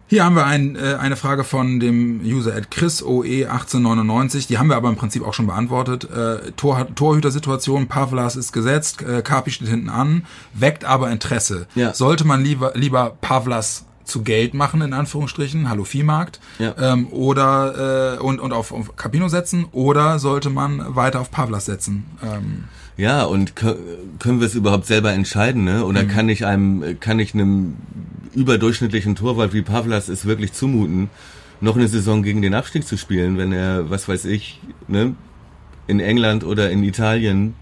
Hier haben wir ein, äh, eine Frage von dem User at ChrisOE1899. Die haben wir aber im Prinzip auch schon beantwortet. Äh, Tor, Torhütersituation, Pavlas ist gesetzt, äh, Kapi steht hinten an, weckt aber Interesse. Ja. Sollte man lieber, lieber Pavlas zu Geld machen, in Anführungsstrichen, Hallo Viehmarkt, Ja. ähm, oder äh, und, und auf, auf Capino setzen, oder sollte man weiter auf Pavlas setzen? Ähm, Ja, und kö- können wir es überhaupt selber entscheiden, ne? Oder Mhm. kann ich einem, kann ich einem überdurchschnittlichen Torwart wie Pavlas es wirklich zumuten, noch eine Saison gegen den Abstieg zu spielen, wenn er, was weiß ich, ne, in England oder in Italien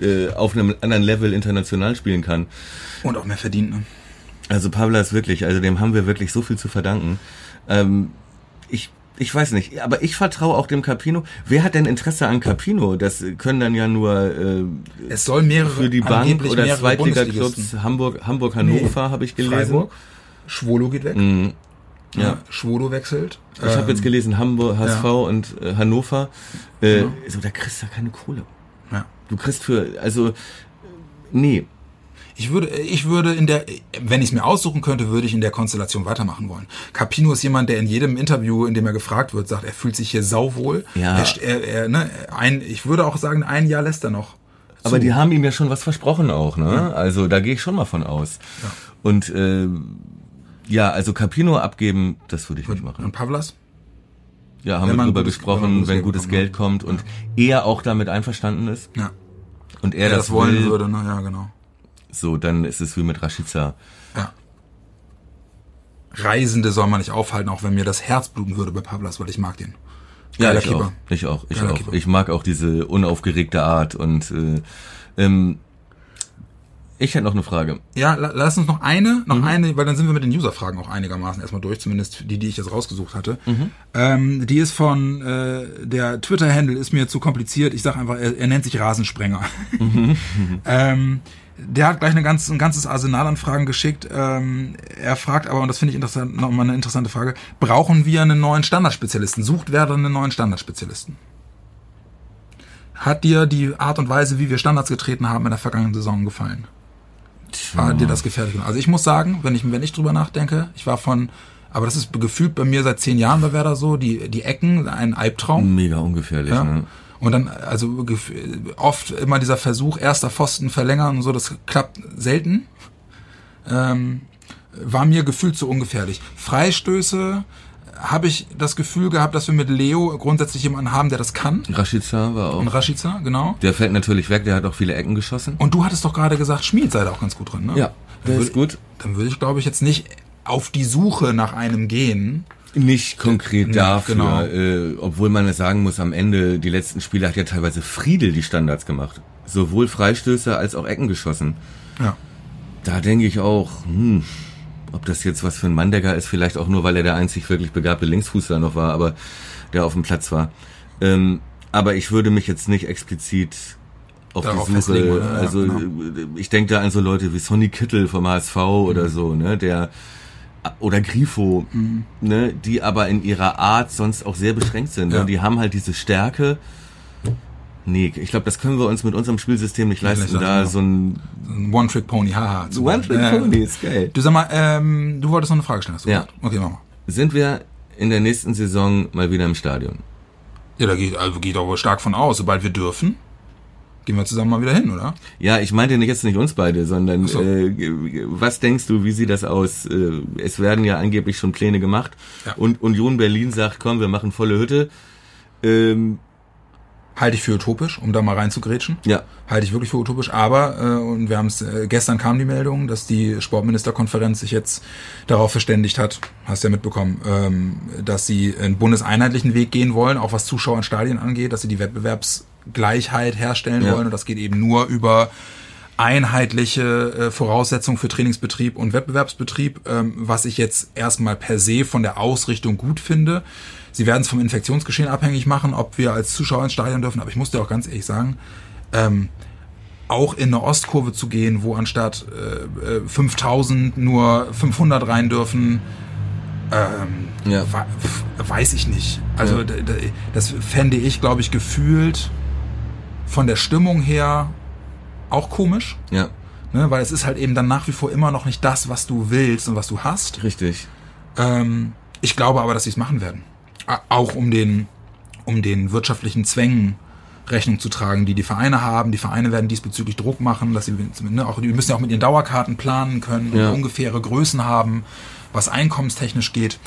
äh, auf einem anderen Level international spielen kann. und auch mehr verdient, ne? Also Pavlas wirklich, also dem haben wir wirklich so viel zu verdanken. Ähm, ich ich weiß nicht, aber ich vertraue auch dem Capino. Wer hat denn Interesse an Capino? Das können dann ja nur äh, Es soll mehrere für die Bank oder Zweitliga-Clubs. Hamburg, Hamburg, Hannover habe ich gelesen. Freiburg, Schwolo geht weg. Mhm. Ja. Ja. Schwolo wechselt. Ich habe jetzt Ähm, gelesen Hamburg, HSV ja. und äh, Hannover. Äh, Ja. So, da kriegst du keine Kohle. Ja. Du kriegst für, also, nee. Ich würde, ich würde in der, wenn ich es mir aussuchen könnte, würde ich in der Konstellation weitermachen wollen. Capino ist jemand, der in jedem Interview, in dem er gefragt wird, sagt, er fühlt sich hier sauwohl. Ja. Er, er, er, ne, ein, ich würde auch sagen, ein Jahr lässt er noch. Aber zu. die haben ihm ja schon was versprochen auch, ne? Also da gehe ich schon mal von aus. Ja. Und äh, ja, also Capino abgeben, das würde ich nicht machen. Und Pavlas? Ja, haben Wenn wir man drüber gutes- gesprochen, wenn wenn Geld gutes bekommt, Geld kommt und er auch damit einverstanden ist Ja. und er Er das, das wollen will, würde, ne? Ja, genau. So, dann ist es wie mit Rashica. Ja. Reisende soll man nicht aufhalten, auch wenn mir das Herz bluten würde bei Pavlas, weil ich mag den. Ja, ich Keeper. auch. Ich auch. Ich Geiler auch. Keeper. Ich mag auch diese unaufgeregte Art und äh, ähm, ich hätte noch eine Frage. Ja, la lass uns noch eine, noch Mhm. eine, weil dann sind wir mit den User-Fragen auch einigermaßen erstmal durch, zumindest die, die ich jetzt rausgesucht hatte. Mhm. Ähm, die ist von, äh, der Twitter-Handle ist mir zu kompliziert. Ich sag einfach, er, er nennt sich Rasensprenger. Mhm. ähm, der hat gleich eine ganz, ein ganzes Arsenal an Fragen geschickt. Ähm, er fragt aber, und das finde ich interessant, nochmal eine interessante Frage, brauchen wir einen neuen Standardspezialisten? Sucht wer dann einen neuen Standardspezialisten? Hat dir die Art und Weise, wie wir Standards getreten haben in der vergangenen Saison gefallen? war dir das gefährlich? Also ich muss sagen, wenn ich, wenn ich drüber nachdenke, ich war von, aber das ist gefühlt bei mir seit zehn Jahren bei Werder so, die, die Ecken, ein Albtraum. Mega ungefährlich, Ja. ne? Und dann, also oft immer dieser Versuch, erster Pfosten verlängern und so, das klappt selten. Ähm, war mir gefühlt zu ungefährlich. Freistöße habe ich das Gefühl gehabt, dass wir mit Leo grundsätzlich jemanden haben, der das kann. Rashica war Und auch. Rashica, genau. Der fällt natürlich weg, der hat auch viele Ecken geschossen. Und du hattest doch gerade gesagt, Schmied sei da auch ganz gut drin, ne? Ja, der ist gut. Dann würde ich, glaube ich, jetzt nicht auf die Suche nach einem gehen. Nicht konkret dafür, genau. äh, obwohl man es sagen muss, am Ende, die letzten Spiele hat ja teilweise Friedel die Standards gemacht. Sowohl Freistöße als auch Ecken geschossen. Ja. Da denke ich auch, hm, ob das jetzt was für ein Mandecker ist, vielleicht auch nur, weil er der einzig wirklich begabte Linksfußler noch war, aber der auf dem Platz war. Ähm, aber ich würde mich jetzt nicht explizit auf Darauf die Suche, oder? Ja, also genau. äh, ich denke da an so Leute wie Sonny Kittel vom HSV Mhm. oder so, ne, der oder Grifo, Mhm. ne, die aber in ihrer Art sonst auch sehr beschränkt sind. Ja. Ne? Die haben halt diese Stärke. Nee, ich glaube, das können wir uns mit unserem Spielsystem nicht leisten, da so ein Ein One-Trick-Pony, haha. One-Trick-Pony ist geil. Du sag mal, ähm, du wolltest noch eine Frage stellen, hast du Ja. gesagt? Okay, mach mal. Sind wir in der nächsten Saison mal wieder im Stadion? Ja, da geht, also geht auch stark von aus. Sobald wir dürfen, gehen wir zusammen mal wieder hin, oder? Ja, ich meinte nicht jetzt nicht uns beide, sondern so. äh, was denkst du, wie sieht das aus? Äh, es werden ja angeblich schon Pläne gemacht Ja. und Union Berlin sagt, komm, wir machen volle Hütte. Ähm, Halte ich für utopisch, um da mal reinzugrätschen. ja, Halte ich wirklich für utopisch, aber, äh, und wir haben es, äh, gestern kam die Meldung, dass die Sportministerkonferenz sich jetzt darauf verständigt hat, hast ja mitbekommen, ähm, dass sie einen bundeseinheitlichen Weg gehen wollen, auch was Zuschauer in Stadien angeht, dass sie die Wettbewerbsgleichheit herstellen Ja. wollen und das geht eben nur über einheitliche äh, Voraussetzungen für Trainingsbetrieb und Wettbewerbsbetrieb, ähm, was ich jetzt erstmal per se von der Ausrichtung gut finde. Sie werden es vom Infektionsgeschehen abhängig machen, ob wir als Zuschauer ins Stadion dürfen, aber ich muss dir auch ganz ehrlich sagen, ähm, auch in eine Ostkurve zu gehen, wo anstatt äh, äh, 5000 nur 500 rein dürfen, ähm, Ja. weiß ich nicht. Also Ja. das fände ich, glaube ich, gefühlt von der Stimmung her auch komisch, ja, ne? weil es ist halt eben dann nach wie vor immer noch nicht das, was du willst und was du hast. richtig. Ähm, ich glaube aber, dass sie es machen werden. Auch um den, um den wirtschaftlichen Zwängen Rechnung zu tragen, die die Vereine haben. Die Vereine werden diesbezüglich Druck machen, dass sie ne, auch, die müssen ja auch mit ihren Dauerkarten planen können Ja. und ungefähre Größen haben, was einkommenstechnisch geht.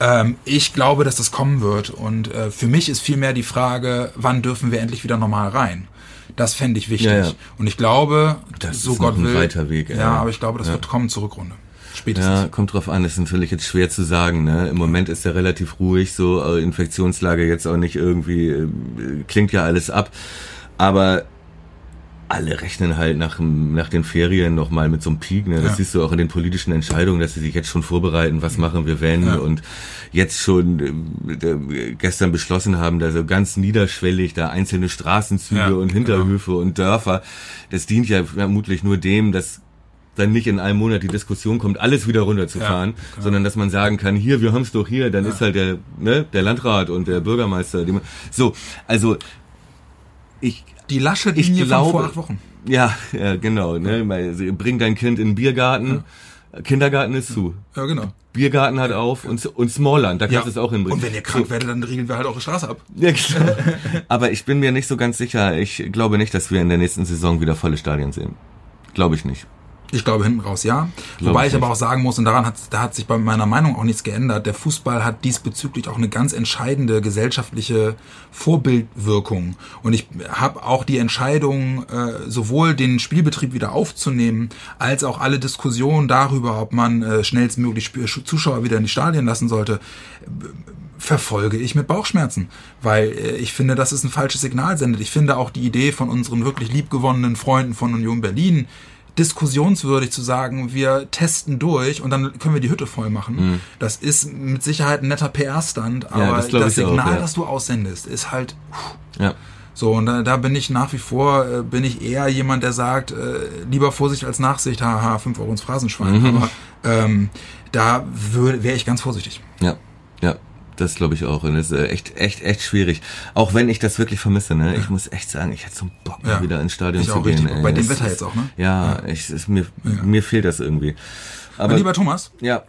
Ähm, ich glaube, dass das kommen wird. Und äh, für mich ist vielmehr die Frage, wann dürfen wir endlich wieder normal rein? Das fände ich wichtig. Ja, ja. Und ich glaube, Das so ist Gott ein will. weiter Weg, Ja, ja. aber ich glaube, das wird kommen zur Rückrunde. Spätestens. Ja, kommt drauf an, ist natürlich jetzt schwer zu sagen. Ne? Im Moment ist er relativ ruhig, so äh, Infektionslage jetzt auch nicht irgendwie, äh, klingt ja alles ab. Aber alle rechnen halt nach, nach den Ferien nochmal mit so einem Peak. Ne? Das Ja. siehst du auch in den politischen Entscheidungen, dass sie sich jetzt schon vorbereiten, was machen wir wenn Ja. und jetzt schon äh, gestern beschlossen haben, da so ganz niederschwellig da einzelne Straßenzüge Ja, und Hinterhöfe und Dörfer. Das dient ja vermutlich nur dem, dass dann nicht in einem Monat die Diskussion kommt, alles wieder runterzufahren, Ja, genau. sondern dass man sagen kann, hier, wir haben es doch hier, dann ist halt der, ne, der Landrat und der Bürgermeister. Die, so, also ich Die lasche Ich Linie von glaube- vor acht Wochen. ja, ja genau. Ne? Bring dein Kind in den Biergarten. Kindergarten ist zu. Ja, genau. Biergarten hat auf und, und Smallland, da kannst du es auch hinbringen. Und wenn ihr krank werdet, dann regeln wir halt eure Straße ab. Ja, genau. Aber ich bin mir nicht so ganz sicher. Ich glaube nicht, dass wir in der nächsten Saison wieder volle Stadien sehen. Glaube ich nicht. Ich glaube hinten raus ja. Glaube Wobei ich ich aber nicht. auch sagen muss, und daran hat, da hat sich bei meiner Meinung auch nichts geändert, der Fußball hat diesbezüglich auch eine ganz entscheidende gesellschaftliche Vorbildwirkung. Und ich habe auch die Entscheidung, äh, sowohl den Spielbetrieb wieder aufzunehmen, als auch alle Diskussionen darüber, ob man äh, schnellstmöglich Zuschauer wieder in die Stadien lassen sollte, verfolge ich mit Bauchschmerzen, weil äh, ich finde, dass es ein falsches Signal sendet. Ich finde auch die Idee von unseren wirklich liebgewonnenen Freunden von Union Berlin diskussionswürdig zu sagen, wir testen durch und dann können wir die Hütte voll machen. Das ist mit Sicherheit ein netter PR-Stand, aber Mhm. das das, ich auch, Signal, ja. das du aussendest, ist halt Ja. so, und da, da bin ich nach wie vor, äh, bin ich eher jemand, der sagt, äh, lieber Vorsicht als Nachsicht, haha, 5 Euro ins Phrasenschwein. Mhm. Aber ähm, da wäre ich ganz vorsichtig. Ja, ja, das glaube ich auch. Und das ist äh, echt, echt, echt schwierig. Auch wenn ich das wirklich vermisse, ne? Ich muss echt sagen, ich hätte so einen Bock, mal Ja. wieder ins Stadion Ich zu gehen. richtig. ey. Bei dem Wetter jetzt auch, ne? Ja, Ich, es, mir, mir fehlt das irgendwie. Aber mein lieber Thomas, ja.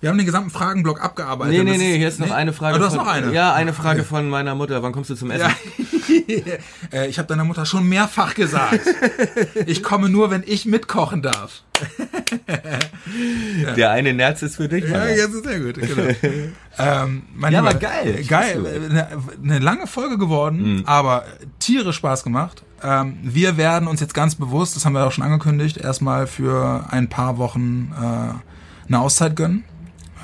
Wir haben den gesamten Fragenblock abgearbeitet. Nee, nee, nee, hier ist noch nee? eine Frage. Ah, du hast von, noch eine? Ja, eine Frage von meiner Mutter. Wann kommst du zum Essen? Ja. Äh, ich habe deiner Mutter schon mehrfach gesagt. ich komme nur, wenn ich mitkochen darf. Der eine Nerz ist für dich. Ja, jetzt ist sehr gut. Genau. ähm, Ja, aber geil. Ich Geil. Eine, eine lange Folge geworden, Mhm. aber tierisch Spaß gemacht. Ähm, wir werden uns jetzt ganz bewusst, das haben wir auch schon angekündigt, erstmal für ein paar Wochen äh, eine Auszeit gönnen.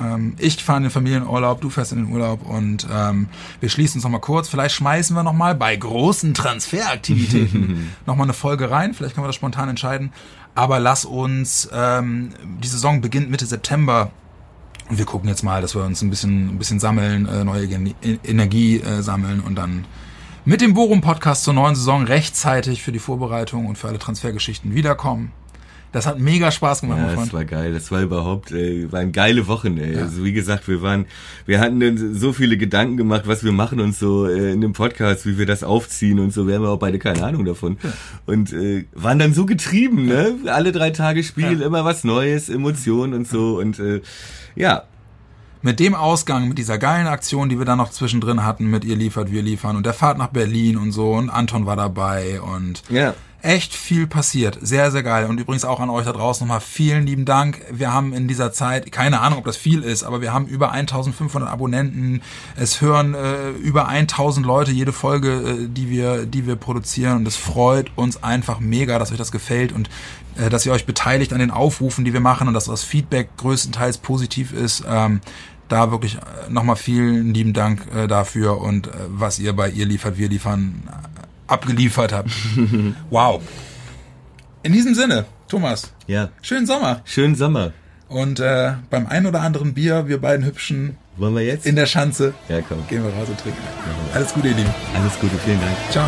Ähm, ich fahre in den Familienurlaub, du fährst in den Urlaub und ähm, wir schließen uns nochmal kurz. Vielleicht schmeißen wir nochmal bei großen Transferaktivitäten nochmal eine Folge rein. Vielleicht können wir das spontan entscheiden. Aber lass uns, ähm, die Saison beginnt Mitte September. Und wir gucken jetzt mal, dass wir uns ein bisschen, ein bisschen sammeln, äh, neue Gen E- Energie äh, sammeln und dann mit dem Bochum-Podcast zur neuen Saison rechtzeitig für die Vorbereitung und für alle Transfergeschichten wiederkommen. Das hat mega Spaß gemacht, Ja, das war geil. Das war überhaupt, äh, waren geile Wochen, ey. Also wie gesagt, wir waren, wir hatten so viele Gedanken gemacht, was wir machen und so äh, in dem Podcast, wie wir das aufziehen und so. Wir haben ja auch beide keine Ahnung davon. Und äh, waren dann so getrieben, ne? Alle drei Tage Spiel, Ja. immer was Neues, Emotionen und so. Und äh, ja, mit dem Ausgang, mit dieser geilen Aktion, die wir dann noch zwischendrin hatten, mit ihr liefert, wir liefern und der Fahrt nach Berlin und so und Anton war dabei und ja. Echt viel passiert. Sehr, sehr geil. Und übrigens auch an euch da draußen nochmal vielen lieben Dank. Wir haben in dieser Zeit, keine Ahnung, ob das viel ist, aber wir haben über 1500 Abonnenten. Es hören äh, über 1000 Leute jede Folge, äh, die wir, die wir produzieren. Und es freut uns einfach mega, dass euch das gefällt und äh, dass ihr euch beteiligt an den Aufrufen, die wir machen und dass das Feedback größtenteils positiv ist. Ähm, da wirklich äh, nochmal vielen lieben Dank äh, dafür und äh, was ihr bei ihr liefert, wir liefern abgeliefert habt. wow. In diesem Sinne, Thomas, Ja. schönen Sommer. Schönen Sommer. Und äh, beim ein oder anderen Bier, wir beiden Hübschen Wollen wir jetzt? in der Schanze, ja, komm. gehen wir raus und trinken. Alles Gute, ihr Lieben. Alles Gute, vielen Dank. Ciao.